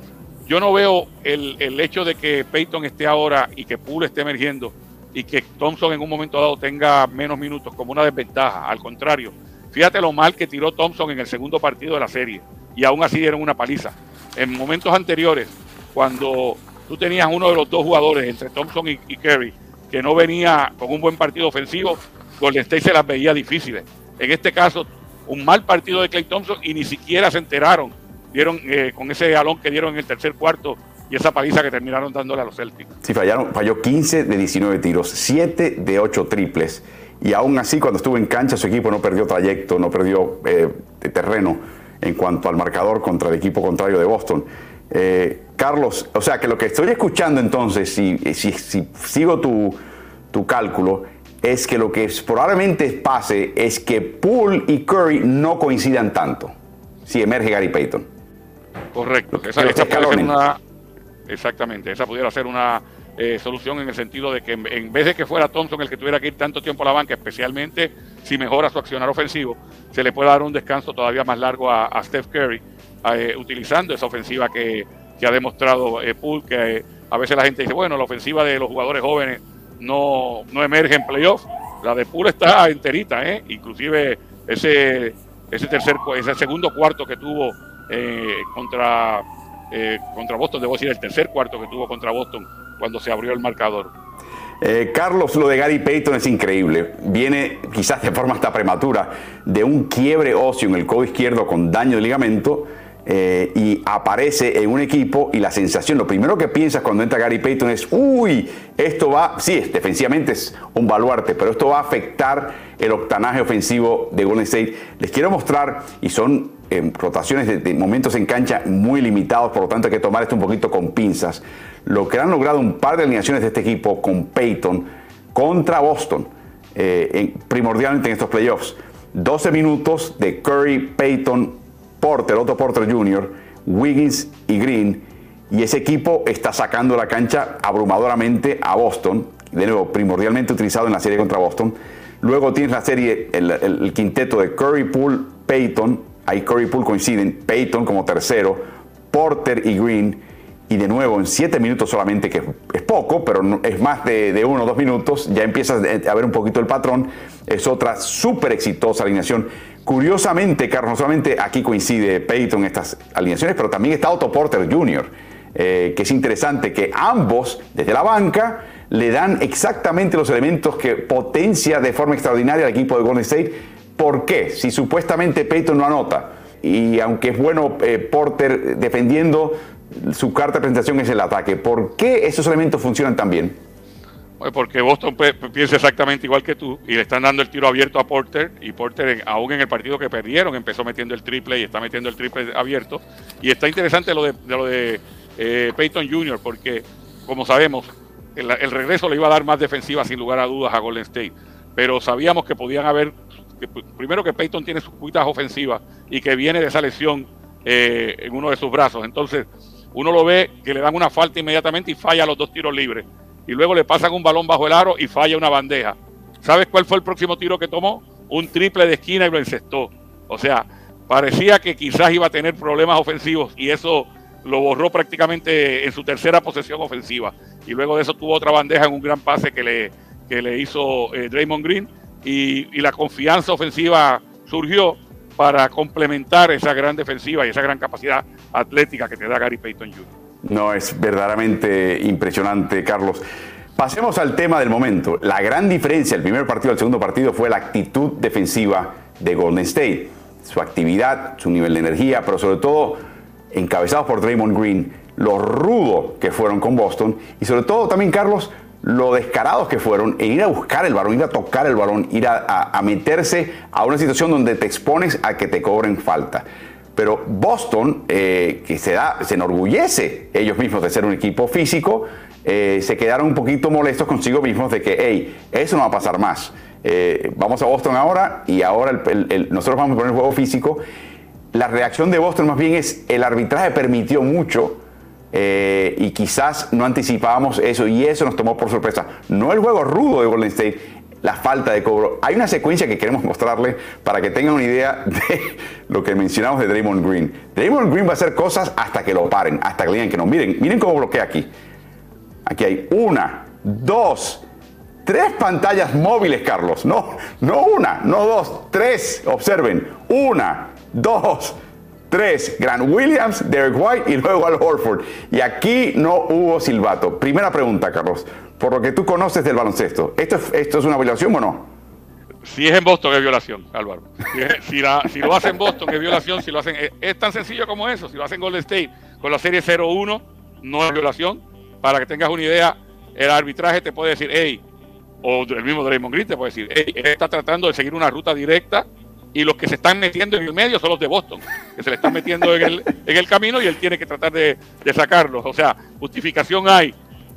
yo no veo el, el hecho de que Peyton esté ahora y que Poole esté emergiendo y que Thompson en un momento dado tenga menos minutos como una desventaja. Al contrario, fíjate lo mal que tiró Thompson en el segundo partido de la serie y aún así dieron una paliza. En momentos anteriores, cuando tú tenías uno de los dos jugadores entre Thompson y, Kerry que no venía con un buen partido ofensivo, Golden State se las veía difíciles. En este caso, un mal partido de Clay Thompson y ni siquiera se enteraron. Dieron eh, con ese galón que dieron en el tercer cuarto y esa paliza que terminaron dándole a los Celtics. Sí, fallaron, falló 15 de 19 tiros, 7 de 8 triples. Y aún así, cuando estuvo en cancha, su equipo no perdió trayecto, no perdió eh, terreno en cuanto al marcador contra el equipo contrario de Boston. Eh, Carlos, o sea que lo que estoy escuchando entonces, si, si, si sigo tu, tu, cálculo, es que lo que probablemente pase es que Poole y Curry no coincidan tanto si emerge Gary Payton. Correcto. Esa, esa puede ser una, Exactamente, esa pudiera ser una eh, solución en el sentido de que en, vez de que fuera Thompson el que tuviera que ir tanto tiempo a la banca, especialmente si mejora su accionar ofensivo, se le puede dar un descanso todavía más largo a, Steph Curry eh, utilizando esa ofensiva que, que ha demostrado eh, Poole, que a veces la gente dice, bueno, la ofensiva de los jugadores jóvenes no, no emerge en playoff. La de Poole está enterita, ¿eh? inclusive ese, ese, tercer, ese segundo cuarto que tuvo eh, contra, eh, contra Boston, debo decir el tercer cuarto que tuvo contra Boston cuando se abrió el marcador. Eh, Carlos, lo de Gary Payton es increíble. Viene quizás de forma hasta prematura de un quiebre óseo en el codo izquierdo con daño de ligamento eh, y aparece en un equipo y la sensación, lo primero que piensas cuando entra Gary Payton es, uy, esto va, sí, defensivamente es un baluarte, pero esto va a afectar el octanaje ofensivo de Golden State. Les quiero mostrar, y son eh, rotaciones de, momentos en cancha muy limitados, por lo tanto hay que tomar esto un poquito con pinzas. Lo que han logrado un par de alineaciones de este equipo con Payton contra Boston, eh, en, primordialmente en estos playoffs. 12 minutos de Curry, Payton, Porter, Otto Porter Jr., Wiggins y Green. Y ese equipo está sacando la cancha abrumadoramente a Boston, de nuevo, primordialmente utilizado en la serie contra Boston. Luego tienes la serie, el, quinteto de Curry, Poole, Payton. Ahí Curry y Poole coinciden. Payton como tercero, Porter y Green. Y de nuevo, en siete minutos solamente, que es poco, pero es más de, de, uno o dos minutos, ya empiezas a ver un poquito el patrón. Es otra súper exitosa alineación. Curiosamente, Carlos, no solamente aquí coincide Peyton en estas alineaciones, pero también está Otto Porter Jr., eh, que es interesante que ambos, desde la banca, le dan exactamente los elementos que potencia de forma extraordinaria al equipo de Golden State. ¿Por qué? Si supuestamente Peyton no anota, y aunque es bueno eh, Porter defendiendo, su carta de presentación es el ataque. ¿Por qué esos elementos funcionan tan bien? Porque Boston piensa exactamente igual que tú y le están dando el tiro abierto a Porter y Porter aún en el partido que perdieron empezó metiendo el triple y está metiendo el triple abierto. Y está interesante lo de, lo de eh, Peyton Jr. porque como sabemos el, regreso le iba a dar más defensiva sin lugar a dudas a Golden State. Pero sabíamos que podían haber primero que Peyton tiene sus cuitas ofensivas y que viene de esa lesión eh, en uno de sus brazos. Entonces uno lo ve que le dan una falta inmediatamente y falla los dos tiros libres y luego le pasan un balón bajo el aro y falla una bandeja. ¿Sabes cuál fue el próximo tiro que tomó? Un triple de esquina y lo encestó. O sea, parecía que quizás iba a tener problemas ofensivos y eso lo borró prácticamente en su tercera posesión ofensiva. Y luego de eso tuvo otra bandeja en un gran pase que le, que le hizo eh, Draymond Green y, y la confianza ofensiva surgió para complementar esa gran defensiva y esa gran capacidad atlética que te da Gary Payton Jr. No, es verdaderamente impresionante, Carlos. Pasemos al tema del momento. La gran diferencia del primer partido al segundo partido fue la actitud defensiva de Golden State. Su actividad, su nivel de energía, pero sobre todo encabezados por Draymond Green, lo rudo que fueron con Boston y sobre todo también, Carlos, lo descarados que fueron en ir a buscar el balón, ir a tocar el balón, ir a, a, a meterse a una situación donde te expones a que te cobren falta. Pero Boston, eh, que se, da, se enorgullece ellos mismos de ser un equipo físico, eh, se quedaron un poquito molestos consigo mismos de que, hey, eso no va a pasar más. Eh, vamos a Boston ahora y ahora nosotros vamos a poner el juego físico. La reacción de Boston más bien es el arbitraje permitió mucho y quizás no anticipábamos eso y eso nos tomó por sorpresa. No el juego rudo de Golden State, la falta de cobro. Hay una secuencia que queremos mostrarle para que tengan una idea [laughs] de lo que mencionamos de Draymond Green. Draymond Green va a hacer cosas hasta que lo paren, hasta que le digan que no. Miren, miren cómo bloquea aquí. Aquí hay una, dos, tres pantallas móviles, Carlos. No, no una, no dos, tres. Observen. Una, dos, tres. Grant Williams, Derek White y luego Al Horford. Y aquí no hubo silbato. Primera pregunta, Carlos por lo que tú conoces del baloncesto, ¿esto es, esto es una violación o no? Si es en Boston es violación, Álvaro. Si, la, si, lo hacen en Boston es violación, si lo hacen es, es, tan sencillo como eso. Si lo hacen Golden State con la serie 0-1 no es violación. Para que tengas una idea, el arbitraje te puede decir, hey, o el mismo Draymond Green te puede decir, hey, está tratando de seguir una ruta directa y los que se están metiendo en el medio son los de Boston, que se le están metiendo en el, en el camino y él tiene que tratar de, de sacarlos. O sea, justificación hay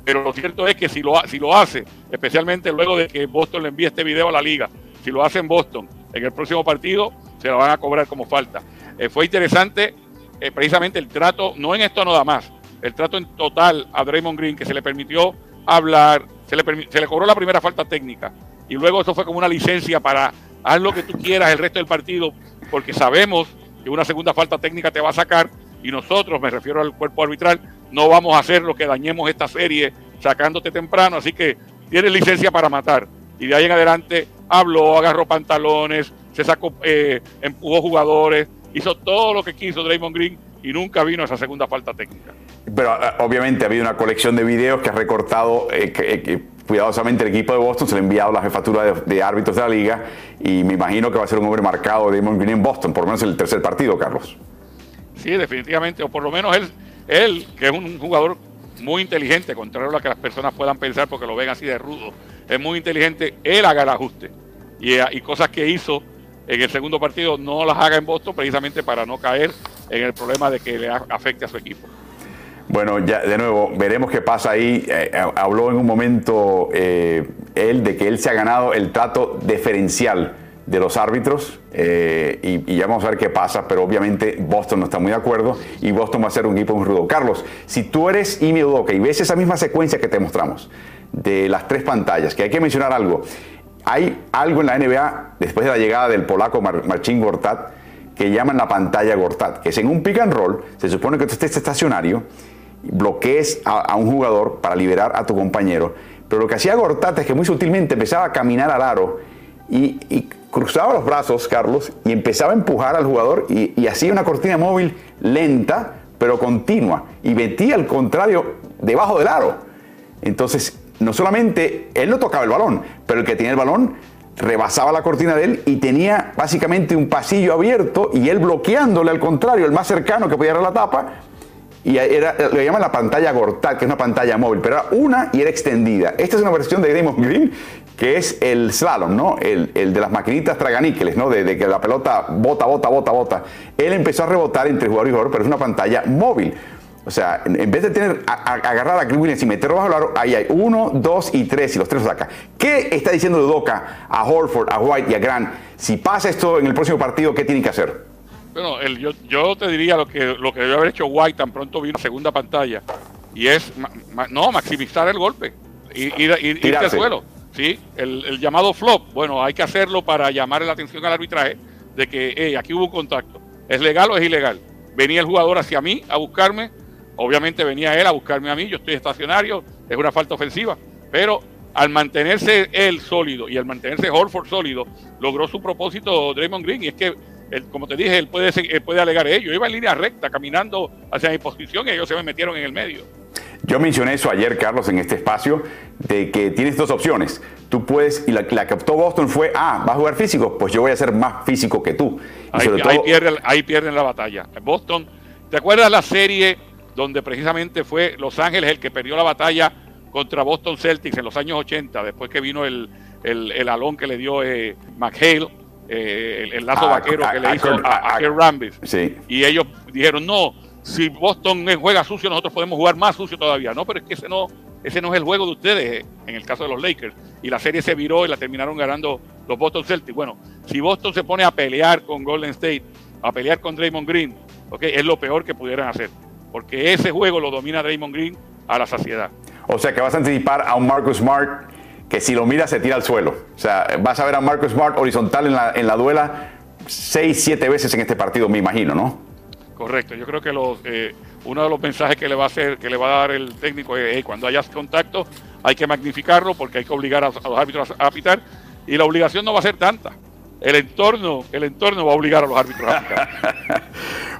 pero lo cierto es que si lo, si lo hace, especialmente luego de que Boston le envíe este video a la liga, si lo hace en Boston en el próximo partido, se lo van a cobrar como falta. Eh, fue interesante eh, precisamente el trato, no en esto nada más, el trato en total a Draymond Green, que se le permitió hablar, se le, se le cobró la primera falta técnica, y luego eso fue como una licencia para haz lo que tú quieras el resto del partido, porque sabemos que una segunda falta técnica te va a sacar y nosotros, me refiero al cuerpo arbitral, no vamos a hacer lo que dañemos esta serie sacándote temprano, así que tienes licencia para matar. Y de ahí en adelante habló, agarró pantalones, se sacó, eh, empujó jugadores, hizo todo lo que quiso Draymond Green y nunca vino esa segunda falta técnica. Pero eh, obviamente ha habido una colección de videos que ha recortado eh, que, cuidadosamente el equipo de Boston, se le ha enviado la jefatura de, árbitros de la liga y me imagino que va a ser un hombre marcado de Draymond Green en Boston, por lo menos en el tercer partido, Carlos. Sí, definitivamente, o por lo menos él, él que es un jugador muy inteligente, contrario a lo que las personas puedan pensar porque lo ven así de rudo, es muy inteligente, él haga el ajuste. Y, y cosas que hizo en el segundo partido no las haga en Boston precisamente para no caer en el problema de que le afecte a su equipo. Bueno, ya de nuevo, veremos qué pasa ahí. Eh, eh, habló en un momento eh, él de que él se ha ganado el trato diferencial de los árbitros y, ya vamos a ver qué pasa, pero obviamente Boston no está muy de acuerdo y Boston va a ser un equipo muy rudo. Carlos, si tú eres Ime Udoka y ves esa misma secuencia que te mostramos de las tres pantallas, que hay que mencionar algo, hay algo en la NBA después de la llegada del polaco Marcin Gortat que llaman la pantalla Gortat, que es en un pick and roll, se supone que tú estés estacionario, bloquees a, un jugador para liberar a tu compañero, pero lo que hacía Gortat es que muy sutilmente empezaba a caminar al aro y, cruzaba los brazos, Carlos, y empezaba a empujar al jugador y, y hacía una cortina móvil lenta, pero continua, y metía al contrario debajo del aro. Entonces, no solamente él no tocaba el balón, pero el que tenía el balón rebasaba la cortina de él y tenía básicamente un pasillo abierto y él bloqueándole al contrario, el más cercano que podía dar la tapa. Y era, lo llaman la pantalla Gortat, que es una pantalla móvil, pero era una y era extendida. Esta es una versión de Draymond Green, que es el slalom, ¿no? El, de las maquinitas traganíqueles, ¿no? De, que la pelota bota, bota, bota, bota. Él empezó a rebotar entre jugador y jugador, pero es una pantalla móvil. O sea, en vez de tener agarrar a Green Williams y meterlo bajo el aro, ahí hay uno, dos y tres y los tres los saca. ¿Qué está diciendo Doca a Horford, a White y a Grant? Si pasa esto en el próximo partido, ¿qué tienen que hacer? Bueno, yo, te diría lo que, lo que debe haber hecho White tan pronto vino segunda pantalla y es no maximizar el golpe y ir, al suelo. ¿sí? El, llamado flop, bueno, hay que hacerlo para llamar la atención al arbitraje de que hey, aquí hubo un contacto. ¿Es legal o es ilegal? Venía el jugador hacia mí a buscarme, Obviamente venía él a buscarme a mí, yo estoy estacionario, es una falta ofensiva, pero al mantenerse él sólido y al mantenerse Horford sólido, logró su propósito Draymond Green y es que, como te dije, él puede, él puede alegar ello. Yo iba en línea recta, caminando hacia mi posición y ellos se me metieron en el medio. Yo mencioné eso ayer, Carlos, en este espacio, de que tienes dos opciones. Tú puedes, y la, que optó Boston fue, ah, ¿vas a jugar físico? Pues yo voy a ser más físico que tú. ahí, pierden, ahí pierden la batalla. Boston, ¿te acuerdas la serie donde precisamente fue Los Ángeles el que perdió la batalla contra Boston Celtics en los años 80, después que vino el, el, alón que le dio eh, McHale, eh, el, lazo vaquero que le hizo a, a, Rambis. Y ellos dijeron, no, si Boston juega sucio, nosotros podemos jugar más sucio todavía. No, pero es que ese no, ese no es el juego de ustedes, en el caso de los Lakers. Y la serie se viró y la terminaron ganando los Boston Celtics. Bueno, si Boston se pone a pelear con Golden State, a pelear con Draymond Green, okay, es lo peor que pudieran hacer porque ese juego lo domina Draymond Green a la saciedad. O sea que vas a anticipar a un Marcus Smart que si lo mira se tira al suelo. O sea, vas a ver a Marcus Smart horizontal en la, en la duela seis, siete veces en este partido, me imagino, ¿no? Correcto, yo creo que los, eh, uno de los mensajes que le va a hacer, que le va a dar el técnico es cuando haya contacto hay que magnificarlo porque hay que obligar a, a los árbitros a, pitar y la obligación no va a ser tanta. El entorno, el entorno va a obligar a los árbitros a pitar. [laughs]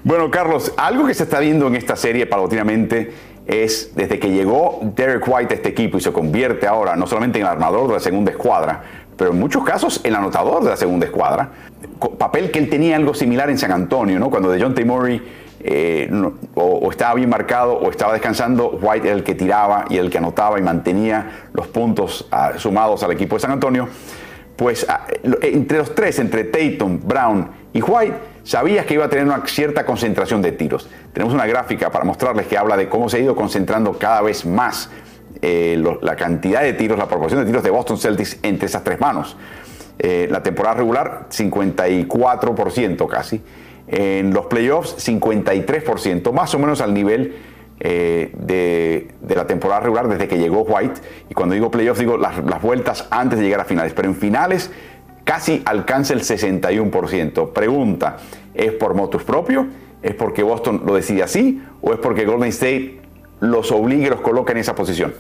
Bueno, Carlos, algo que se está viendo en esta serie paulatinamente es desde que llegó Derek White a este equipo y se convierte ahora no solamente en el armador de la segunda escuadra, pero en muchos casos el anotador de la segunda escuadra. Papel que él tenía algo similar en San Antonio, ¿no? Cuando de John T. Murray eh, o, estaba bien marcado o estaba descansando, White era el que tiraba y el que anotaba y mantenía los puntos ah, sumados al equipo de San Antonio. Pues ah, entre los tres, entre Tatum, Brown y White, sabías que iba a tener una cierta concentración de tiros. Tenemos una gráfica para mostrarles que habla de cómo se ha ido concentrando cada vez más eh, la cantidad de tiros, la proporción de tiros de Boston Celtics entre esas tres manos. Eh, la temporada regular, 54% casi. En los playoffs, 53%, más o menos al nivel eh, de, la temporada regular desde que llegó White. Y cuando digo playoffs, digo las, las vueltas antes de llegar a finales. Pero en finales casi alcanza el 61%. Pregunta, ¿Es por motus propio? ¿Es porque Boston lo decide así? ¿O es porque Golden State los obliga y los coloca en esa posición?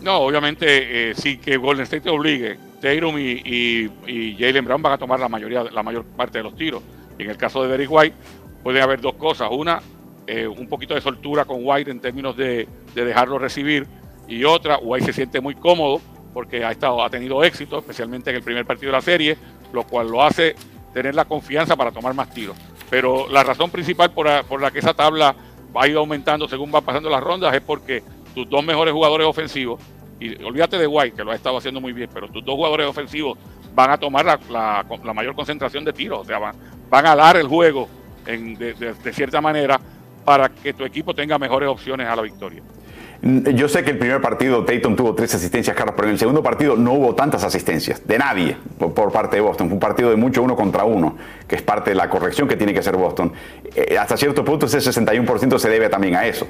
No, obviamente, eh, sí que Golden State te obligue. Tatum y, y, Jalen Brown van a tomar la mayoría, la mayor parte de los tiros. Y en el caso de Derrick White, puede haber dos cosas. Una, eh, un poquito de soltura con White en términos de, de, dejarlo recibir. Y otra, White se siente muy cómodo porque ha, estado, ha tenido éxito, especialmente en el primer partido de la serie, lo cual lo hace tener la confianza para tomar más tiros. Pero la razón principal por la, por la que esa tabla ha ido aumentando según va pasando las rondas es porque tus dos mejores jugadores ofensivos, y olvídate de White, que lo ha estado haciendo muy bien, pero tus dos jugadores ofensivos van a tomar la, la, mayor concentración de tiros, o sea, van, van a dar el juego en, de, cierta manera para que tu equipo tenga mejores opciones a la victoria. Yo sé que el primer partido Tatum tuvo tres asistencias, Carlos, pero en el segundo partido no hubo tantas asistencias de nadie por, parte de Boston. Fue un partido de mucho uno contra uno, que es parte de la corrección que tiene que hacer Boston. Eh, hasta cierto punto ese 61% se debe también a eso.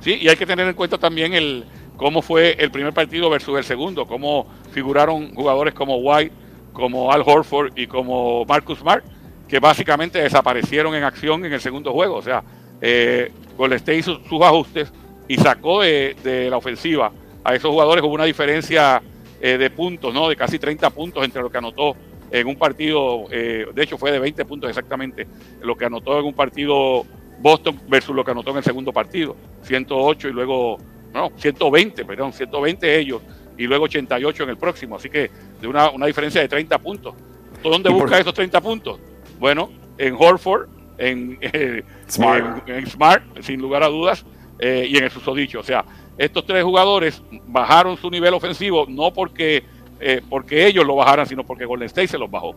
Sí, y hay que tener en cuenta también el cómo fue el primer partido versus el segundo, cómo figuraron jugadores como White, como Al Horford y como Marcus Smart, que básicamente desaparecieron en acción en el segundo juego. O sea, eh, Golden State hizo sus ajustes y sacó de, la ofensiva a esos jugadores. Hubo una diferencia eh, de puntos, ¿no? De casi 30 puntos entre lo que anotó en un partido, eh, de hecho fue de 20 puntos exactamente, lo que anotó en un partido Boston versus lo que anotó en el segundo partido. 108 y luego, no, 120, perdón, 120 ellos y luego 88 en el próximo. Así que de una, una diferencia de 30 puntos. ¿Dónde busca esos 30 puntos? Bueno, en Horford, en, [laughs] Smart. en Smart, sin lugar a dudas, eh, y en el susodicho. O sea, estos tres jugadores bajaron su nivel ofensivo no porque, eh, porque ellos lo bajaran, sino porque Golden State se los bajó.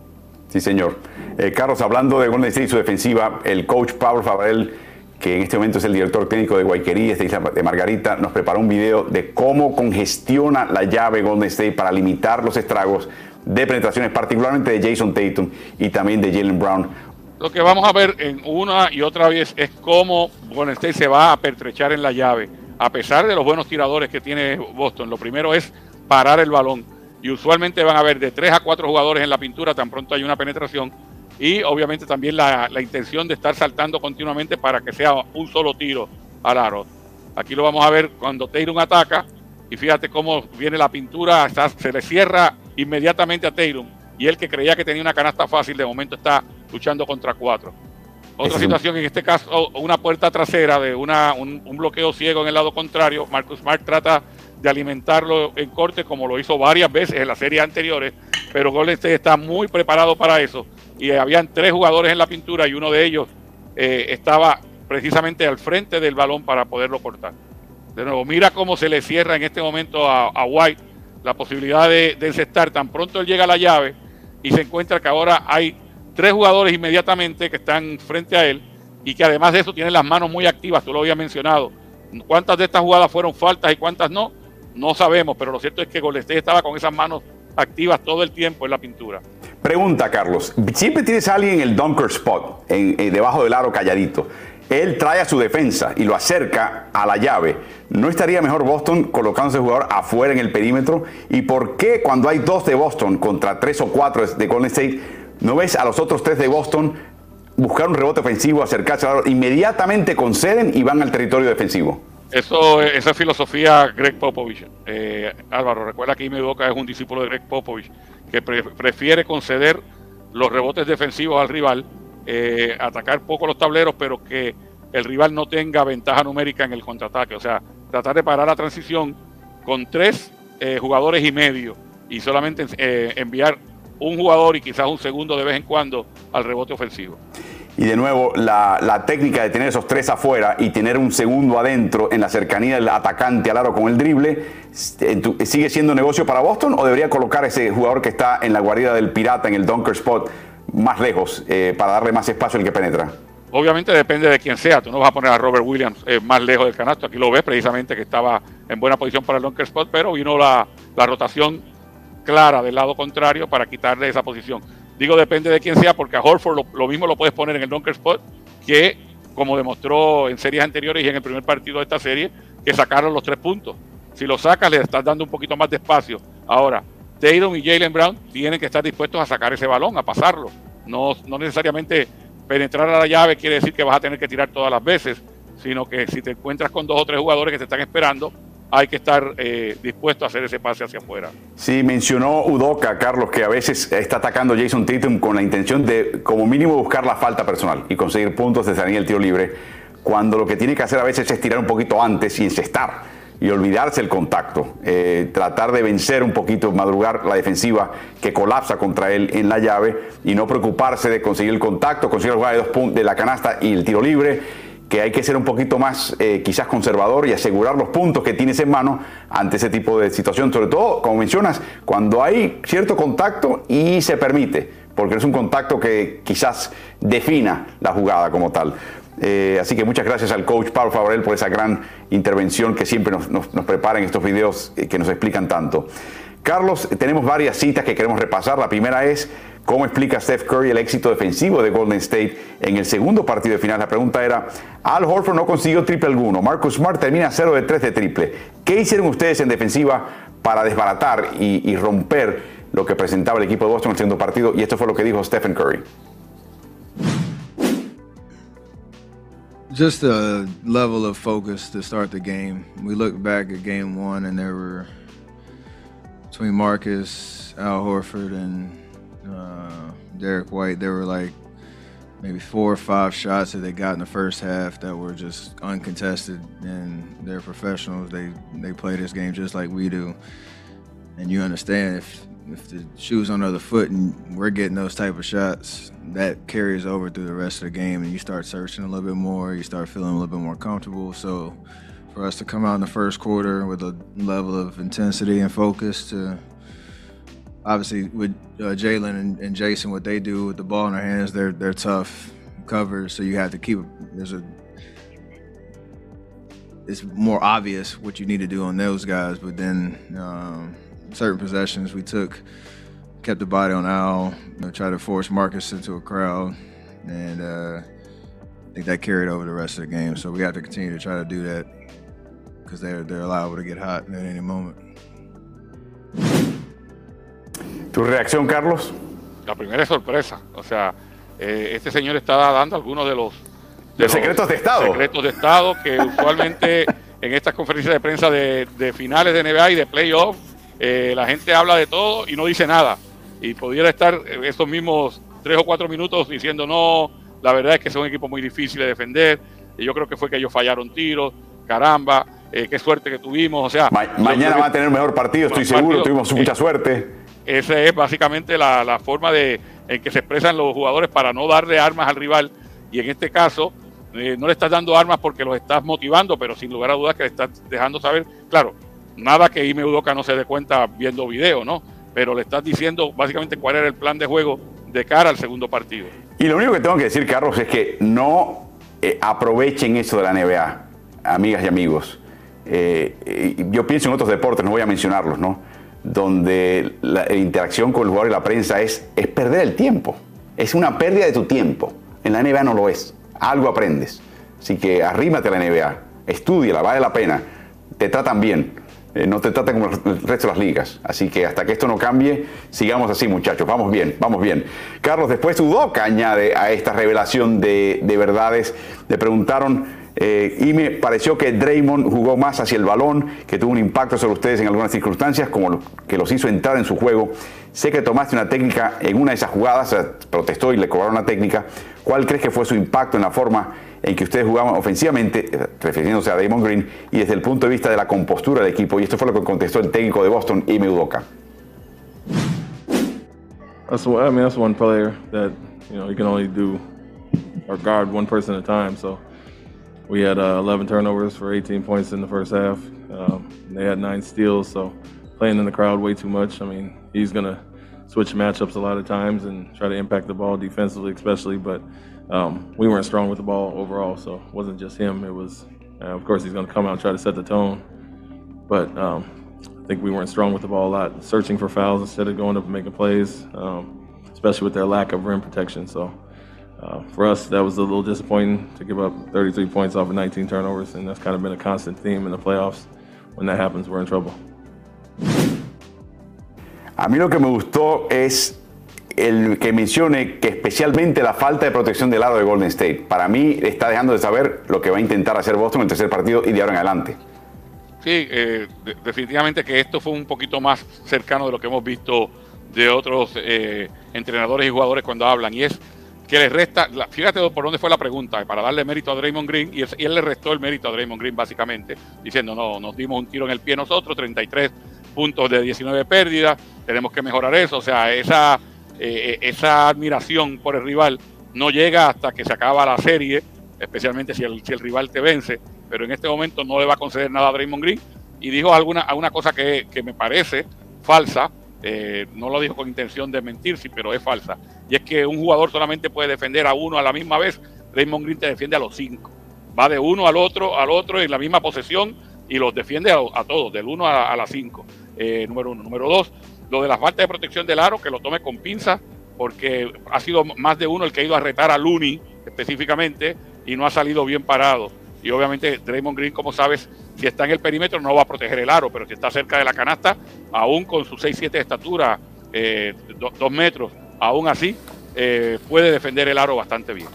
Sí, señor. Eh, Carlos, hablando de Golden State y su defensiva, el coach Pablo Fabrel, que en este momento es el director técnico de Guayquería, de Margarita, nos preparó un video de cómo congestiona la llave Golden State para limitar los estragos de penetraciones, particularmente de Jason Tatum y también de Jalen Brown lo que vamos a ver en una y otra vez es cómo Golden State se va a pertrechar en la llave, a pesar de los buenos tiradores que tiene Boston. Lo primero es parar el balón. Y usualmente van a ver de tres a cuatro jugadores en la pintura tan pronto hay una penetración. Y obviamente también la, intención de estar saltando continuamente para que sea un solo tiro al aro. Aquí lo vamos a ver cuando Tatum ataca. Y fíjate cómo viene la pintura, se le cierra inmediatamente a Tatum. Y él que creía que tenía una canasta fácil, de momento está luchando contra cuatro. Otra situación, en este caso, una puerta trasera de una, un, bloqueo ciego en el lado contrario. Marcus Smart trata de alimentarlo en corte, como lo hizo varias veces en las series anteriores, pero Golden State está muy preparado para eso. Y habían tres jugadores en la pintura y uno de ellos eh, estaba precisamente al frente del balón para poderlo cortar. De nuevo, mira cómo se le cierra en este momento a, White la posibilidad de, de encestar. Tan pronto él llega a la llave y se encuentra que ahora hay tres jugadores inmediatamente que están frente a él y que además de eso tienen las manos muy activas, tú lo habías mencionado. ¿Cuántas de estas jugadas fueron faltas y cuántas no? No sabemos, pero lo cierto es que Golden estaba con esas manos activas todo el tiempo en la pintura. Pregunta, Carlos. Siempre tienes a alguien en el dunker spot, eh, debajo del aro calladito. Él trae a su defensa y lo acerca a la llave. ¿No estaría mejor Boston colocando ese jugador afuera en el perímetro? ¿Y por qué cuando hay dos de Boston contra tres o cuatro de Golden State ¿No ves a los otros tres de Boston buscar un rebote ofensivo, acercarse a inmediatamente conceden y van al territorio defensivo? Eso, esa filosofía Greg Popovich. Eh, Álvaro, recuerda que Ime Boca es un discípulo de Greg Popovich, que prefiere conceder los rebotes defensivos al rival, eh, atacar poco los tableros, pero que el rival no tenga ventaja numérica en el contraataque. O sea, tratar de parar la transición con tres eh, jugadores y medio y solamente enviar un jugador y quizás un segundo de vez en cuando al rebote ofensivo. Y de nuevo, la, técnica de tener esos tres afuera y tener un segundo adentro en la cercanía del atacante al aro con el drible, ¿sigue siendo negocio para Boston o debería colocar ese jugador que está en la guarida del pirata, en el dunker spot, más lejos, eh, para darle más espacio al que penetra? Obviamente depende de quién sea. Tú no vas a poner a Robert Williams eh, más lejos del canasto. Aquí lo ves precisamente que estaba en buena posición para el dunker spot, pero vino la, la rotación clara del lado contrario para quitarle esa posición. Digo depende de quién sea, porque a Horford lo, mismo lo puedes poner en el dunker spot, que como demostró en series anteriores y en el primer partido de esta serie, que sacaron los tres puntos. Si lo sacas, le estás dando un poquito más de espacio. Ahora, Tatum y Jalen Brown tienen que estar dispuestos a sacar ese balón, a pasarlo. No, no necesariamente penetrar a la llave quiere decir que vas a tener que tirar todas las veces, sino que si te encuentras con dos o tres jugadores que te están esperando, hay que estar eh, dispuesto a hacer ese pase hacia afuera. Sí, mencionó Udoca, Carlos, que a veces está atacando Jason Tatum con la intención de, como mínimo, buscar la falta personal y conseguir puntos de salir el tiro libre, cuando lo que tiene que hacer a veces es tirar un poquito antes y encestar y olvidarse el contacto, eh, tratar de vencer un poquito, madrugar la defensiva que colapsa contra él en la llave y no preocuparse de conseguir el contacto, conseguir el jugar de dos puntos de la canasta y el tiro libre que hay que ser un poquito más eh, quizás conservador y asegurar los puntos que tienes en mano ante ese tipo de situación, sobre todo, como mencionas, cuando hay cierto contacto y se permite, porque es un contacto que quizás defina la jugada como tal. Eh, así que muchas gracias al coach Pablo Favorel por esa gran intervención que siempre nos, prepara en estos videos eh, que nos explican tanto. Carlos, tenemos varias citas que queremos repasar. La primera es cómo explica Steph Curry el éxito defensivo de Golden State en el segundo partido de final. La pregunta era, Al Horford no consiguió triple alguno, Marcus Smart termina 0 de 3 de triple. ¿Qué hicieron ustedes en defensiva para desbaratar y, y romper lo que presentaba el equipo de Boston en el segundo partido? Y esto fue lo que dijo Stephen Curry. Just a level of focus to start the game. We look back at game one, and there were between Marcus, Al Horford, and uh, Derek White, there were like maybe four or five shots that they got in the first half that were just uncontested, and they're professionals. They they play this game just like we do, and you understand if if the shoe's on the other foot and we're getting those type of shots, that carries over through the rest of the game, and you start searching a little bit more. You start feeling a little bit more comfortable. So for us to come out in the first quarter with a level of intensity and focus to obviously with uh, Jalen and, and, Jason, what they do with the ball in their hands, they're they're tough covers. So you have to keep there's a it's more obvious what you need to do on those guys. But then um, certain possessions we took, kept the body on Al, you know, tried to force Marcus into a crowd, and uh, I think that carried over the rest of the game. So we have to continue to try to do that because they're they're liable to get hot at any moment. ¿Tu reacción, Carlos? La primera es sorpresa. O sea, eh, este señor está dando algunos de los, de los secretos de Estado. Secretos de Estado que [laughs] usualmente en estas conferencias de prensa de, de finales de NBA y de playoff, eh, la gente habla de todo y no dice nada. Y pudiera estar estos mismos tres o cuatro minutos diciendo no, la verdad es que es un equipo muy difícil de defender. Y yo creo que fue que ellos fallaron tiros, caramba, eh, qué suerte que tuvimos. O sea, Ma mañana va a tener mejor partido, estoy seguro, partido, tuvimos mucha eh, suerte. Esa es básicamente la, la, forma de, en que se expresan los jugadores para no darle armas al rival. Y en este caso, eh, no le estás dando armas porque los estás motivando, pero sin lugar a dudas que le estás dejando saber, claro, nada que Ime Udoka no se dé cuenta viendo video, ¿no? Pero le estás diciendo básicamente cuál era el plan de juego de cara al segundo partido. Y lo único que tengo que decir, Carlos, es que no eh, aprovechen eso de la NBA, amigas y amigos. Eh, yo pienso en otros deportes, no voy a mencionarlos, ¿no? Donde la interacción con el jugador y la prensa es, es perder el tiempo. Es una pérdida de tu tiempo. En la NBA no lo es. Algo aprendes. Así que arrímate a la NBA, estudiala, vale la pena. Te tratan bien. Eh, no te tratan como el resto de las ligas. Así que hasta que esto no cambie, sigamos así, muchachos. Vamos bien, vamos bien. Carlos, después Udoca añade a esta revelación de, de verdades. Le preguntaron eh, y me pareció que Draymond jugó más hacia el balón, que tuvo un impacto sobre ustedes en algunas circunstancias, como que los hizo entrar en su juego. Sé que tomaste una técnica en una de esas jugadas, protestó y le cobraron la técnica. ¿Cuál crees que fue su impacto en la forma en que ustedes jugaban ofensivamente, eh, refiriéndose a Draymond Green, y desde el punto de vista de la compostura del equipo? Y esto fue lo que contestó el técnico de Boston, Ime Udoka. That's, I mean, that's one player that, you know, you can only do or guard one person at a time, so... we had uh, 11 turnovers for 18 points in the first half. Um, they had nine steals, so playing in the crowd way too much. I mean, he's going to switch matchups a lot of times and try to impact the ball defensively, especially. But um, we weren't strong with the ball overall, so it wasn't just him. It was, uh, of course, he's going to come out and try to set the tone. But um, I think we weren't strong with the ball a lot, searching for fouls instead of going up and making plays, um, especially with their lack of rim protection. So uh, for us, that was a little disappointing to give up 33 points off of 19 turnovers, and that's kind of been a constant theme in the playoffs. When that happens, we're in trouble. A mí lo que me gustó es el que mencione que especialmente la falta de protección del lado de Golden State. Para mí está dejando de saber lo que va a intentar hacer Boston en el tercer partido y de ahora en adelante. Sí, eh, definitivamente que esto fue un poquito más cercano de lo que hemos visto de otros eh, entrenadores y jugadores cuando hablan. Y es que le resta, fíjate por dónde fue la pregunta, para darle mérito a Draymond Green, y, él le restó el mérito a Draymond Green básicamente, diciendo, no, nos dimos un tiro en el pie nosotros, 33 puntos de 19 pérdidas, tenemos que mejorar eso, o sea, esa, eh, esa admiración por el rival no llega hasta que se acaba la serie, especialmente si el, si el rival te vence, pero en este momento no le va a conceder nada a Draymond Green, y dijo alguna, alguna cosa que, que me parece falsa, eh, no lo dijo con intención de mentir, sí, pero es falsa. Y es que un jugador solamente puede defender a uno a la misma vez. Raymond Green te defiende a los cinco. Va de uno al otro, al otro en la misma posesión y los defiende a, todos, del uno a, las cinco. Eh, número uno. Número dos, lo de la falta de protección del aro, que lo tome con pinza, porque ha sido más de uno el que ha ido a retar a Looney específicamente y no ha salido bien parado. Y obviamente Draymond Green, como sabes, si está en el perímetro no va a proteger el aro, pero si está cerca de la canasta, aún con su 6-7 de estatura, 2 eh, metros, aún así eh, puede defender el aro bastante bien.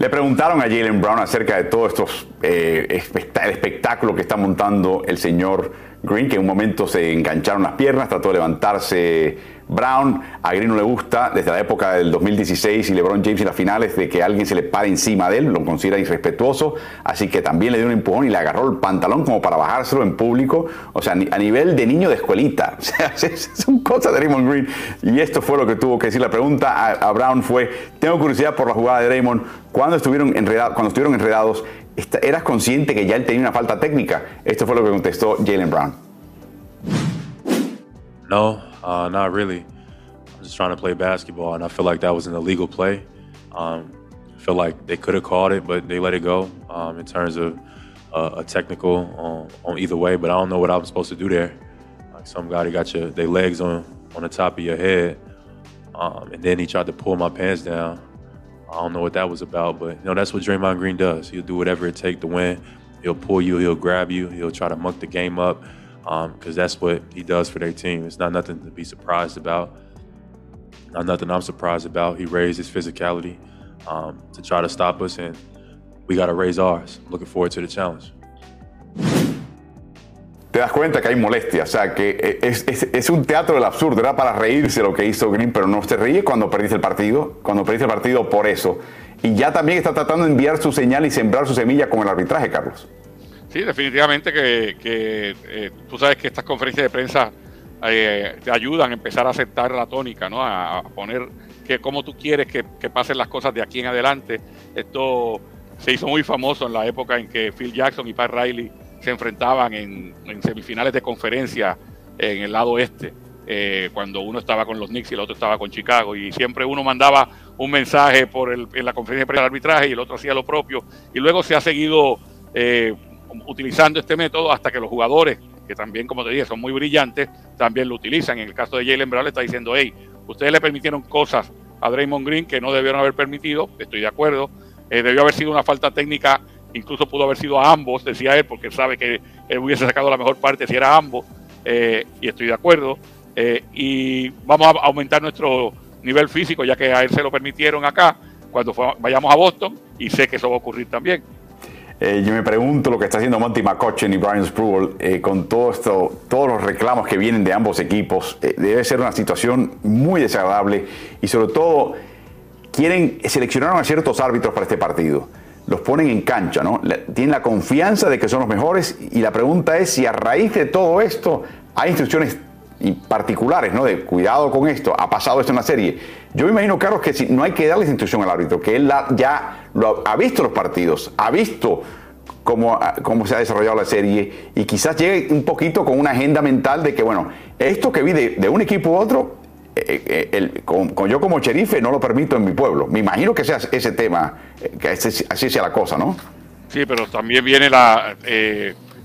Le preguntaron a Jalen Brown acerca de todo estos eh, el espectáculo que está montando el señor Green, que en un momento se engancharon las piernas, trató de levantarse Brown. A Green no le gusta desde la época del 2016 y LeBron James en las finales de que alguien se le pare encima de él, lo considera irrespetuoso, así que también le dio un empujón y le agarró el pantalón como para bajárselo en público, o sea, a nivel de niño de escuelita. [laughs] O sea, son cosas de Raymond Green y esto fue lo que tuvo que decir. La pregunta a, Brown fue, tengo curiosidad por la jugada de Raymond, cuando estuvieron, cuando estuvieron enredados, ¿eras consciente que ya él tenía una falta técnica? Esto fue lo que contestó Jalen Brown. No, Uh, not really. I'm just trying to play basketball, and I feel like that was an illegal play. Um, I feel like they could have called it, but they let it go um, in terms of uh, a technical on, on, either way. But I don't know what I was supposed to do there. Like some guy got your their legs on on the top of your head, um, and then he tried to pull my pants down. I don't know what that was about, but you know that's what Draymond Green does. He'll do whatever it takes to win. He'll pull you, he'll grab you, he'll try to muck the game up because um, that's what he does for their team. It's not nothing to be surprised about. Not nothing I'm surprised about. He raised his physicality um, to try to stop us, and we got to raise ours. Looking forward to the challenge. Te das cuenta que hay molestia, o sea, que es, es, es, un teatro del absurdo, era para reírse lo que hizo Green, pero no se ríe cuando perdiste el partido, cuando perdiste el partido por eso. Y ya también está tratando de enviar su señal y sembrar su semilla con el arbitraje, Carlos. Sí, definitivamente que, eh, tú sabes que estas conferencias de prensa eh, te ayudan a empezar a aceptar la tónica, ¿no? A, poner que cómo tú quieres que, pasen las cosas de aquí en adelante. Esto se hizo muy famoso en la época en que Phil Jackson y Pat Riley se enfrentaban en, semifinales de conferencia en el lado este, cuando uno estaba con los Knicks y el otro estaba con Chicago, y siempre uno mandaba un mensaje por el, en la conferencia de prensa de arbitraje y el otro hacía lo propio, y luego se ha seguido utilizando este método hasta que los jugadores, que también, como te dije, son muy brillantes, también lo utilizan. En el caso de Jalen Brown le está diciendo, hey, ustedes le permitieron cosas a Draymond Green que no debieron haber permitido, estoy de acuerdo, eh, debió haber sido una falta técnica, incluso pudo haber sido a ambos, decía él, porque sabe que él hubiese sacado la mejor parte si era a ambos, eh, y estoy de acuerdo. Eh, y vamos a aumentar nuestro nivel físico, ya que a él se lo permitieron acá, cuando vayamos a Boston, y sé que eso va a ocurrir también. Eh, yo me pregunto lo que está haciendo Monty McCutcheon y Brian Spruill eh, con todo esto, todos los reclamos que vienen de ambos equipos. Eh, debe ser una situación muy desagradable y sobre todo quieren seleccionaron a ciertos árbitros para este partido. Los ponen en cancha, ¿no? Tienen la confianza de que son los mejores y la pregunta es si a raíz de todo esto hay instrucciones particulares, ¿no? De cuidado con esto, ha pasado esto en la serie. Yo me imagino, Carlos, que si no hay que darle instrucción al árbitro, que él ya lo ha, visto los partidos, ha visto cómo, cómo se ha desarrollado la serie y quizás llegue un poquito con una agenda mental de que, bueno, esto que vi de, un equipo u otro, eh, eh, con, yo como sherife no lo permito en mi pueblo. Me imagino que sea ese tema, eh, que así sea la cosa, ¿no? Sí, pero también viene la,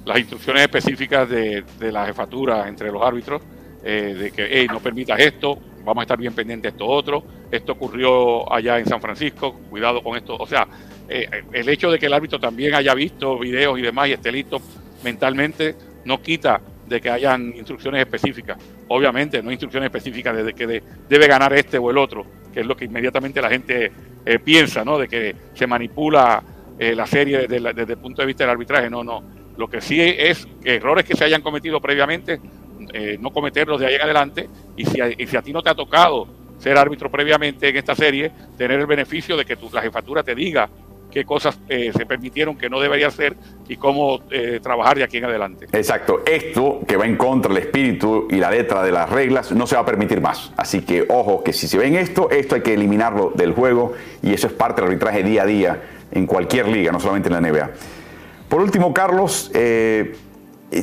las instrucciones específicas de, de la jefatura entre los árbitros eh, de que hey, no permitas esto, vamos a estar bien pendientes de esto otro, esto ocurrió allá en San Francisco, cuidado con esto. O sea, eh, el hecho de que el árbitro también haya visto videos y demás y esté listo mentalmente, no quita de que hayan instrucciones específicas obviamente no instrucciones específicas de que debe ganar este o el otro, que es lo que inmediatamente la gente eh, piensa, ¿no? De que se manipula la serie desde, el punto de vista del arbitraje. No, no. Lo que sí es errores que se hayan cometido previamente, eh, no cometerlos de ahí en adelante. Y si, y si a ti no te ha tocado ser árbitro previamente en esta serie, tener el beneficio de que tu, la jefatura te diga qué cosas eh, se permitieron que no debería hacer y cómo eh, trabajar de aquí en adelante. Exacto, esto que va en contra del espíritu y la letra de las reglas no se va a permitir más. Así que ojo, que si se ven esto, esto hay que eliminarlo del juego y eso es parte del arbitraje día a día en cualquier liga, no solamente en la NBA. Por último, Carlos,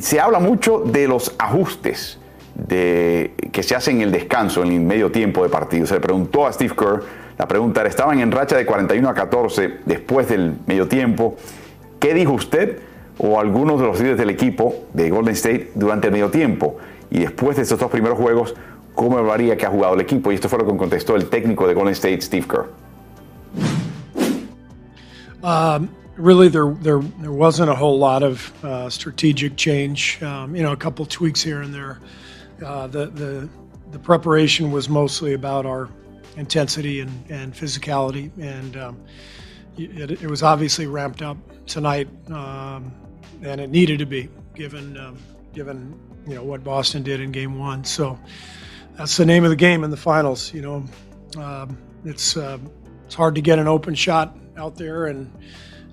se habla mucho de los ajustes que se hacen en el descanso, en el medio tiempo de partido. Se le preguntó a Steve Kerr, la pregunta era, estaban en racha de 41 a 14 después del medio tiempo. ¿Qué dijo usted o algunos de los líderes del equipo de Golden State durante el medio tiempo? Y después de estos dos primeros juegos, ¿cómo evaluaría que ha jugado el equipo? Y esto fue lo que contestó el técnico de Golden State, Steve Kerr. Um, really, there, there there wasn't a whole lot of uh, strategic change. Um, you know, a couple tweaks here and there. Uh, the the the preparation was mostly about our intensity and, and physicality, and um, it, it, was obviously ramped up tonight, um, and it needed to be given um, given you know what Boston did in Game One. So that's the name of the game in the finals. You know, um, it's uh, it's hard to get an open shot out there, and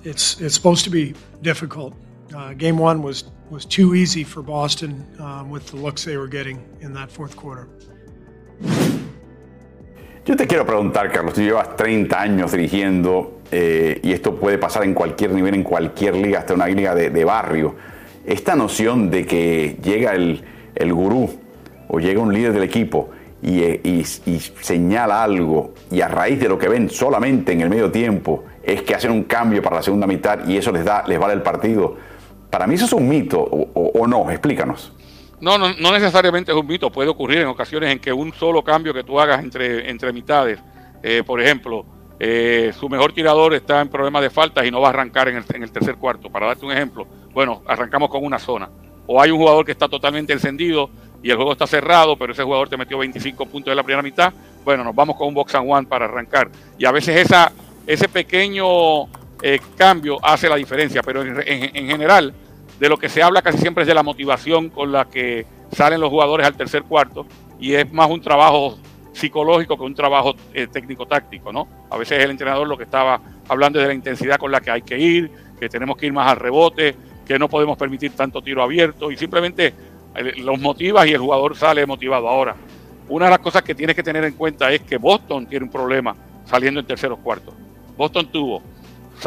it's it's supposed to be difficult. Uh, game one was was too easy for Boston um, with the looks they were getting in that fourth quarter. Yo te quiero preguntar, Carlos, tú llevas 30 años dirigiendo eh, y esto puede pasar en cualquier nivel, en cualquier liga, hasta una liga de, barrio. Esta noción de que llega el, el gurú o llega un líder del equipo y, y, señala algo y a raíz de lo que ven solamente en el medio tiempo es que hacen un cambio para la segunda mitad y eso les, da, les vale el partido. Para mí eso es un mito o, no, explícanos. No, no, no, necesariamente es un mito, puede ocurrir en ocasiones en que un solo cambio que tú hagas entre, entre mitades, eh, por ejemplo, eh, su mejor tirador está en problemas de faltas y no va a arrancar en el, en el, tercer cuarto. Para darte un ejemplo, bueno, arrancamos con una zona. O hay un jugador que está totalmente encendido y el juego está cerrado, pero ese jugador te metió 25 puntos en la primera mitad. Bueno, nos vamos con un box and one para arrancar. Y a veces esa, ese pequeño eh, cambio hace la diferencia, pero en, en general de lo que se habla casi siempre es de la motivación con la que salen los jugadores al tercer cuarto y es más un trabajo psicológico que un trabajo eh, técnico-táctico, ¿no? A veces el entrenador lo que estaba hablando es de la intensidad con la que hay que ir, que tenemos que ir más al rebote, que no podemos permitir tanto tiro abierto y simplemente eh, los motivas y el jugador sale motivado. Ahora, una de las cosas que tienes que tener en cuenta es que Boston tiene un problema saliendo en terceros cuartos. Boston tuvo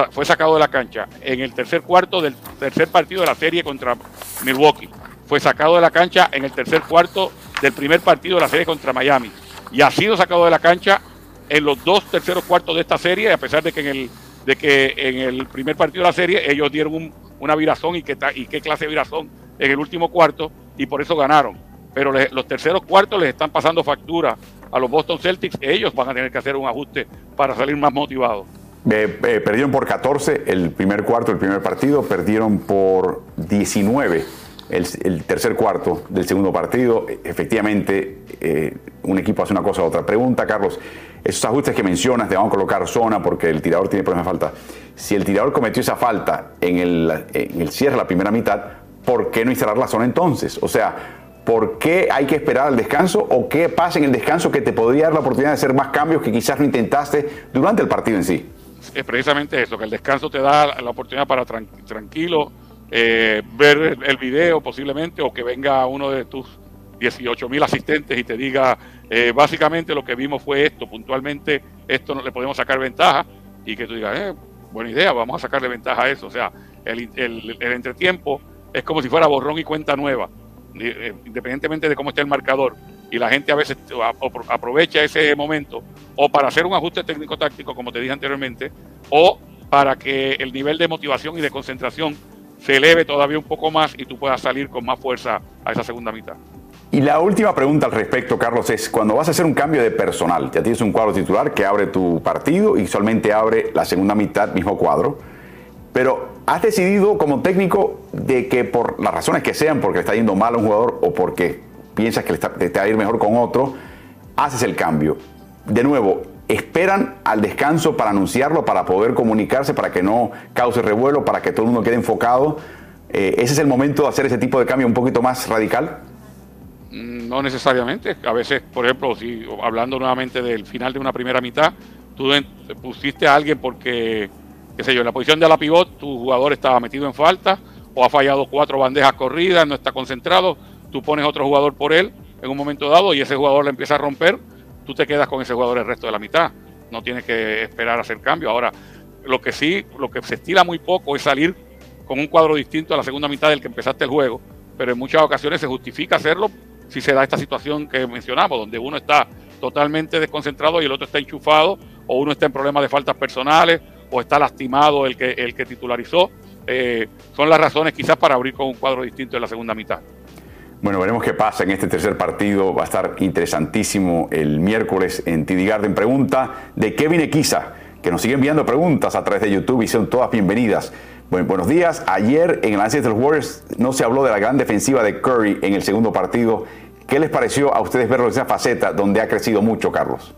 fue sacado de la cancha en el tercer cuarto del tercer partido de la serie contra Milwaukee. Fue sacado de la cancha en el tercer cuarto del primer partido de la serie contra Miami. Y ha sido sacado de la cancha en los dos terceros cuartos de esta serie, a pesar de que en el, de que en el primer partido de la serie ellos dieron una virazón y, que, y qué clase de virazón en el último cuarto y por eso ganaron. Pero los terceros cuartos les están pasando factura a los Boston Celtics. Ellos van a tener que hacer un ajuste para salir más motivados. Eh, eh, perdieron por 14 el primer cuarto, el primer partido, perdieron por 19 el, tercer cuarto del segundo partido. Efectivamente, eh, un equipo hace una cosa u otra. Pregunta, Carlos, esos ajustes que mencionas, te van a colocar zona porque el tirador tiene problemas de falta. Si el tirador cometió esa falta en el, en el cierre de la primera mitad, ¿por qué no instalar la zona entonces? O sea, ¿por qué hay que esperar al descanso o qué pasa en el descanso que te podría dar la oportunidad de hacer más cambios que quizás no intentaste durante el partido en sí? Es precisamente eso, que el descanso te da la oportunidad para tranquilo eh, ver el video posiblemente o que venga uno de tus 18 mil asistentes y te diga eh, básicamente lo que vimos fue esto, puntualmente esto no le podemos sacar ventaja y que tú digas, eh, buena idea, vamos a sacarle ventaja a eso. O sea, el, el, el entretiempo es como si fuera borrón y cuenta nueva, eh, independientemente de cómo esté el marcador y la gente a veces aprovecha ese momento o para hacer un ajuste técnico-táctico, como te dije anteriormente, o para que el nivel de motivación y de concentración se eleve todavía un poco más y tú puedas salir con más fuerza a esa segunda mitad. Y la última pregunta al respecto, Carlos, es cuando vas a hacer un cambio de personal, ya tienes un cuadro titular que abre tu partido y solamente abre la segunda mitad, mismo cuadro, pero has decidido como técnico de que por las razones que sean, porque está yendo mal un jugador o porque piensas que te, va a ir mejor con otro, haces el cambio. De nuevo, esperan al descanso para anunciarlo, para poder comunicarse, para que no cause revuelo, para que todo el mundo quede enfocado. Eh, ¿Ese es el momento de hacer ese tipo de cambio un poquito más radical? Mm, no necesariamente. A veces, por ejemplo, si hablando nuevamente del final de una primera mitad, tú pusiste a alguien porque, qué sé yo, en la posición de la pivot, tu jugador estaba metido en falta o ha fallado cuatro bandejas corridas, no está concentrado, tú pones otro jugador por él en un momento dado y ese jugador le empieza a romper, tú te quedas con ese jugador el resto de la mitad. No tienes que esperar a hacer cambio. Ahora, lo que sí, lo que se estila muy poco es salir con un cuadro distinto a la segunda mitad del que empezaste el juego, pero en muchas ocasiones se justifica hacerlo si se da esta situación que mencionamos, donde uno está totalmente desconcentrado y el otro está enchufado, o uno está en problemas de faltas personales, o está lastimado el que, el que titularizó. Eh, son las razones quizás para abrir con un cuadro distinto en la segunda mitad. Bueno, veremos qué pasa en este tercer partido. Va a estar interesantísimo el miércoles en TD Garden. Pregunta de Kevin Equiza, que nos sigue enviando preguntas a través de YouTube y son todas bienvenidas. Bueno, buenos días. Ayer en el análisis de los Warriors no se habló de la gran defensiva de Curry en el segundo partido. ¿Qué les pareció a ustedes verlo en esa faceta donde ha crecido mucho, Carlos?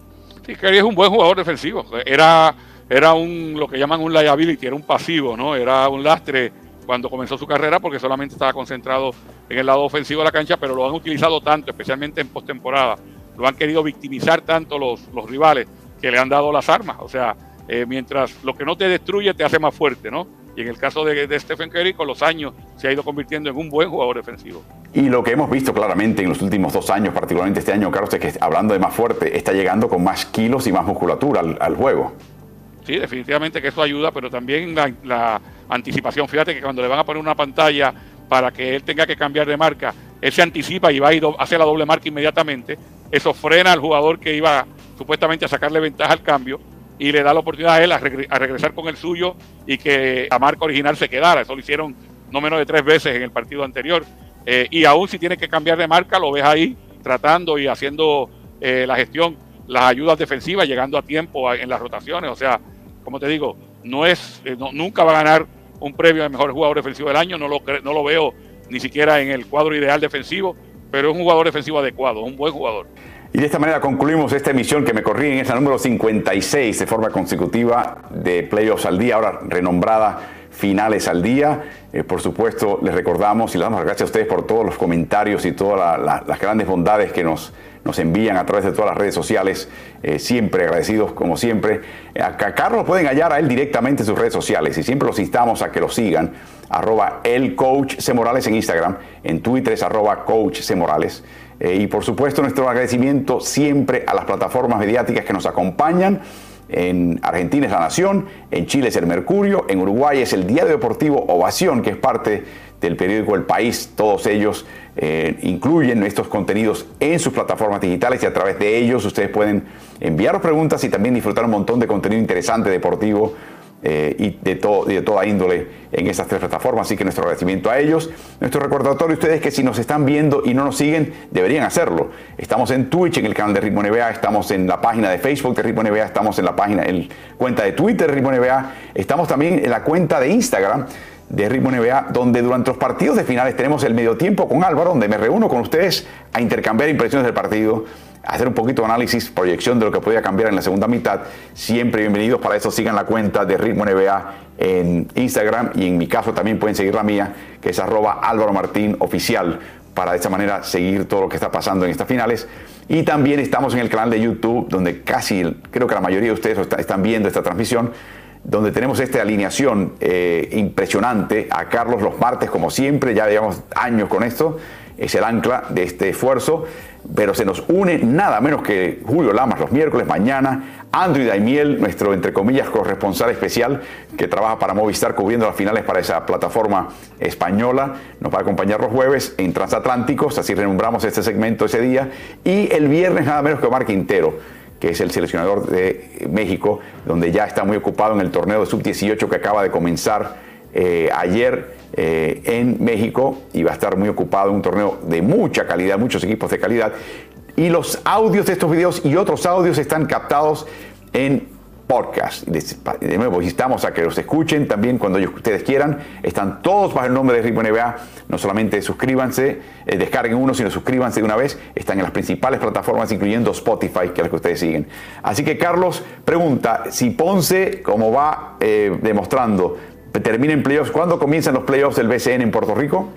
Sí, Curry es un buen jugador defensivo. Era, era un, lo que llaman un liability, era un pasivo, ¿no? Era un lastre cuando comenzó su carrera porque solamente estaba concentrado en el lado ofensivo de la cancha, pero lo han utilizado tanto, especialmente en postemporada, lo han querido victimizar tanto los, los rivales que le han dado las armas. O sea, eh, mientras lo que no te destruye te hace más fuerte, ¿no? Y en el caso de, de, Stephen Curry, con los años se ha ido convirtiendo en un buen jugador defensivo. Y lo que hemos visto claramente en los últimos dos años, particularmente este año, Carlos, es que hablando de más fuerte, está llegando con más kilos y más musculatura al, al juego. Sí, definitivamente que eso ayuda, pero también la, la anticipación. Fíjate que cuando le van a poner una pantalla para que él tenga que cambiar de marca, él se anticipa y va a hacer la doble marca inmediatamente. Eso frena al jugador que iba supuestamente a sacarle ventaja al cambio y le da la oportunidad a él a, regresar con el suyo y que la marca original se quedara. Eso lo hicieron no menos de tres veces en el partido anterior. Eh, y aún si tiene que cambiar de marca, lo ves ahí tratando y haciendo eh, la gestión, las ayudas defensivas, llegando a tiempo en las rotaciones. O sea, como te digo, no es, eh, nunca va a ganar un premio de mejor jugador defensivo del año, no lo, no lo veo ni siquiera en el cuadro ideal defensivo, pero es un jugador defensivo adecuado, un buen jugador. Y de esta manera concluimos esta emisión que me corrí en esa número 56 de forma consecutiva de Playoffs al Día, ahora renombrada Finales al Día. Eh, por supuesto, les recordamos y les damos las gracias a ustedes por todos los comentarios y todas la, la, las grandes bondades que nos, nos envían a través de todas las redes sociales. Eh, siempre agradecidos, como siempre. A, Carlos pueden hallar a él directamente en sus redes sociales y siempre los instamos a que lo sigan. Arroba el coach C. Morales en Instagram, en Twitter es arroba coach C. Morales. Eh, y por supuesto nuestro agradecimiento siempre a las plataformas mediáticas que nos acompañan. En Argentina es La Nación, en Chile es El Mercurio, en Uruguay es el Diario Deportivo Ovación, que es parte del periódico El País. Todos ellos eh, incluyen estos contenidos en sus plataformas digitales y a través de ellos ustedes pueden enviar preguntas y también disfrutar un montón de contenido interesante deportivo eh, y de, todo, de toda índole en estas tres plataformas. Así que nuestro agradecimiento a ellos. Nuestro recordatorio a ustedes que si nos están viendo y no nos siguen, deberían hacerlo. Estamos en Twitch, en el canal de Ritmo NBA, estamos en la página de Facebook de Ritmo NBA, estamos en la página, en cuenta de Twitter de Ritmo NBA, estamos también en la cuenta de Instagram de Ritmo NBA, donde durante los partidos de finales tenemos el medio tiempo con Álvaro, donde me reúno con ustedes a intercambiar impresiones del partido, a hacer un poquito de análisis, proyección de lo que podía cambiar en la segunda mitad. Siempre bienvenidos, para eso sigan la cuenta de Ritmo NBA en Instagram y en mi caso también pueden seguir la mía, que es arroba Álvaro Martín Oficial, para de esta manera seguir todo lo que está pasando en estas finales. Y también estamos en el canal de YouTube, donde casi, creo que la mayoría de ustedes están viendo esta transmisión donde tenemos esta alineación eh, impresionante. A Carlos los martes, como siempre, ya llevamos años con esto, es el ancla de este esfuerzo, pero se nos une nada menos que Julio Lamas los miércoles, mañana, Andrew Daimiel, nuestro, entre comillas, corresponsal especial, que trabaja para Movistar cubriendo las finales para esa plataforma española, nos va a acompañar los jueves en Transatlánticos, así renombramos este segmento ese día, y el viernes nada menos que Omar Quintero que es el seleccionador de México, donde ya está muy ocupado en el torneo de sub-18 que acaba de comenzar eh, ayer eh, en México y va a estar muy ocupado en un torneo de mucha calidad, muchos equipos de calidad. Y los audios de estos videos y otros audios están captados en podcast. De nuevo, invitamos a que los escuchen también cuando ustedes quieran. Están todos bajo el nombre de Ritmo NBA. No solamente suscríbanse, eh, descarguen uno, sino suscríbanse de una vez. Están en las principales plataformas, incluyendo Spotify, que es la que ustedes siguen. Así que Carlos pregunta si Ponce, como va eh, demostrando, termina en playoffs, ¿cuándo comienzan los playoffs del BCN en Puerto Rico?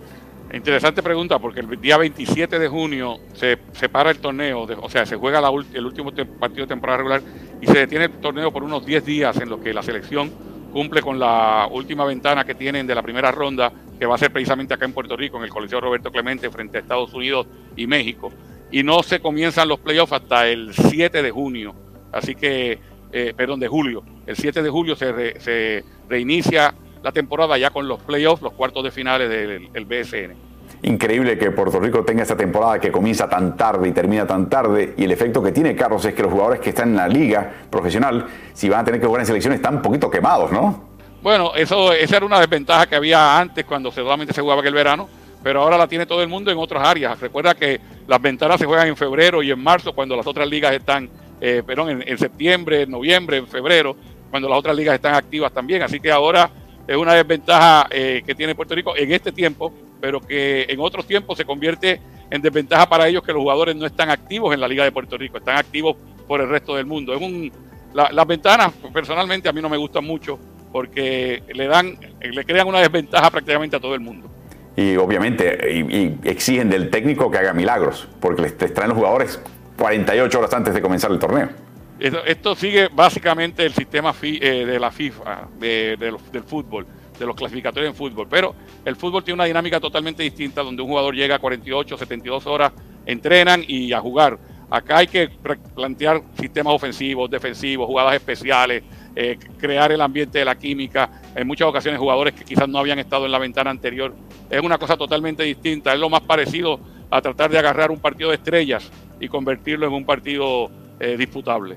Interesante pregunta, porque el día 27 de junio se separa el torneo, o sea, se juega el último partido de temporada regular y se detiene el torneo por unos 10 días en lo que la selección cumple con la última ventana que tienen de la primera ronda, que va a ser precisamente acá en Puerto Rico, en el Coliseo Roberto Clemente, frente a Estados Unidos y México. Y no se comienzan los playoffs hasta el 7 de junio, así que, eh, perdón, de julio. El 7 de julio se, se reinicia la temporada ya con los playoffs, los cuartos de finales del, BSN. Increíble que Puerto Rico tenga esta temporada que comienza tan tarde y termina tan tarde. Y el efecto que tiene Carlos es que los jugadores que están en la liga profesional, si van a tener que jugar en selecciones, están un poquito quemados, ¿no? Bueno, eso, esa era una desventaja que había antes cuando solamente se jugaba aquel verano, pero ahora la tiene todo el mundo en otras áreas. Recuerda que las ventanas se juegan en febrero y en marzo, cuando las otras ligas están, eh, perdón, en, en septiembre, en noviembre, en febrero, cuando las otras ligas están activas también. Así que ahora es una desventaja eh, que tiene Puerto Rico en este tiempo, pero que en otros tiempos se convierte en desventaja para ellos que los jugadores no están activos en la Liga de Puerto Rico, están activos por el resto del mundo. Un, las ventanas, personalmente, a mí no me gustan mucho porque le dan, le crean una desventaja prácticamente a todo el mundo. Y obviamente y, exigen del técnico que haga milagros, porque les traen los jugadores 48 horas antes de comenzar el torneo. Esto, sigue básicamente el sistema eh, de la FIFA, del fútbol, de los clasificatorios en fútbol. Pero el fútbol tiene una dinámica totalmente distinta, donde un jugador llega a 48, 72 horas, entrenan y a jugar. Acá hay que plantear sistemas ofensivos, defensivos, jugadas especiales, eh, crear el ambiente de la química. En muchas ocasiones jugadores que quizás no habían estado en la ventana anterior. Es una cosa totalmente distinta. Es lo más parecido a tratar de agarrar un partido de estrellas y convertirlo en un partido eh, disputable.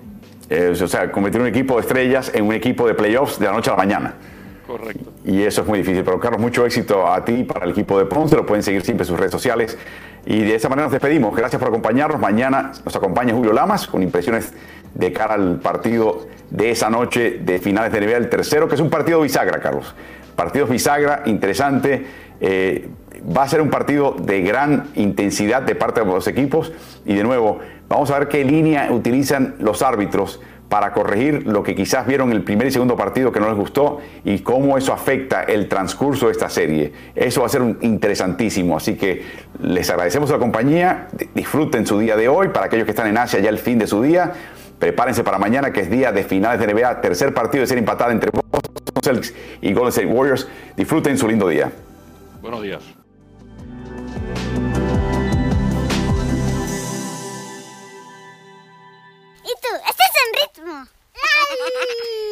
Eh, o sea, convertir un equipo de estrellas en un equipo de playoffs de la noche a la mañana. Correcto. Y eso es muy difícil. Pero Carlos, mucho éxito a ti para el equipo de Ponce. Lo pueden seguir siempre en sus redes sociales. Y de esa manera nos despedimos. Gracias por acompañarnos. Mañana nos acompaña Julio Lamas con impresiones de cara al partido de esa noche de finales de nivel tercero, que es un partido bisagra, Carlos. Partido bisagra, interesante. Eh, va a ser un partido de gran intensidad de parte de los equipos. Y de nuevo, Vamos a ver qué línea utilizan los árbitros para corregir lo que quizás vieron el primer y segundo partido que no les gustó y cómo eso afecta el transcurso de esta serie. Eso va a ser interesantísimo, así que les agradecemos la compañía, disfruten su día de hoy, para aquellos que están en Asia ya el fin de su día, prepárense para mañana que es día de finales de NBA, tercer partido de ser empatada entre Boston Celtics y Golden State Warriors, disfruten su lindo día. Buenos días. tú, estás en ritmo. [laughs]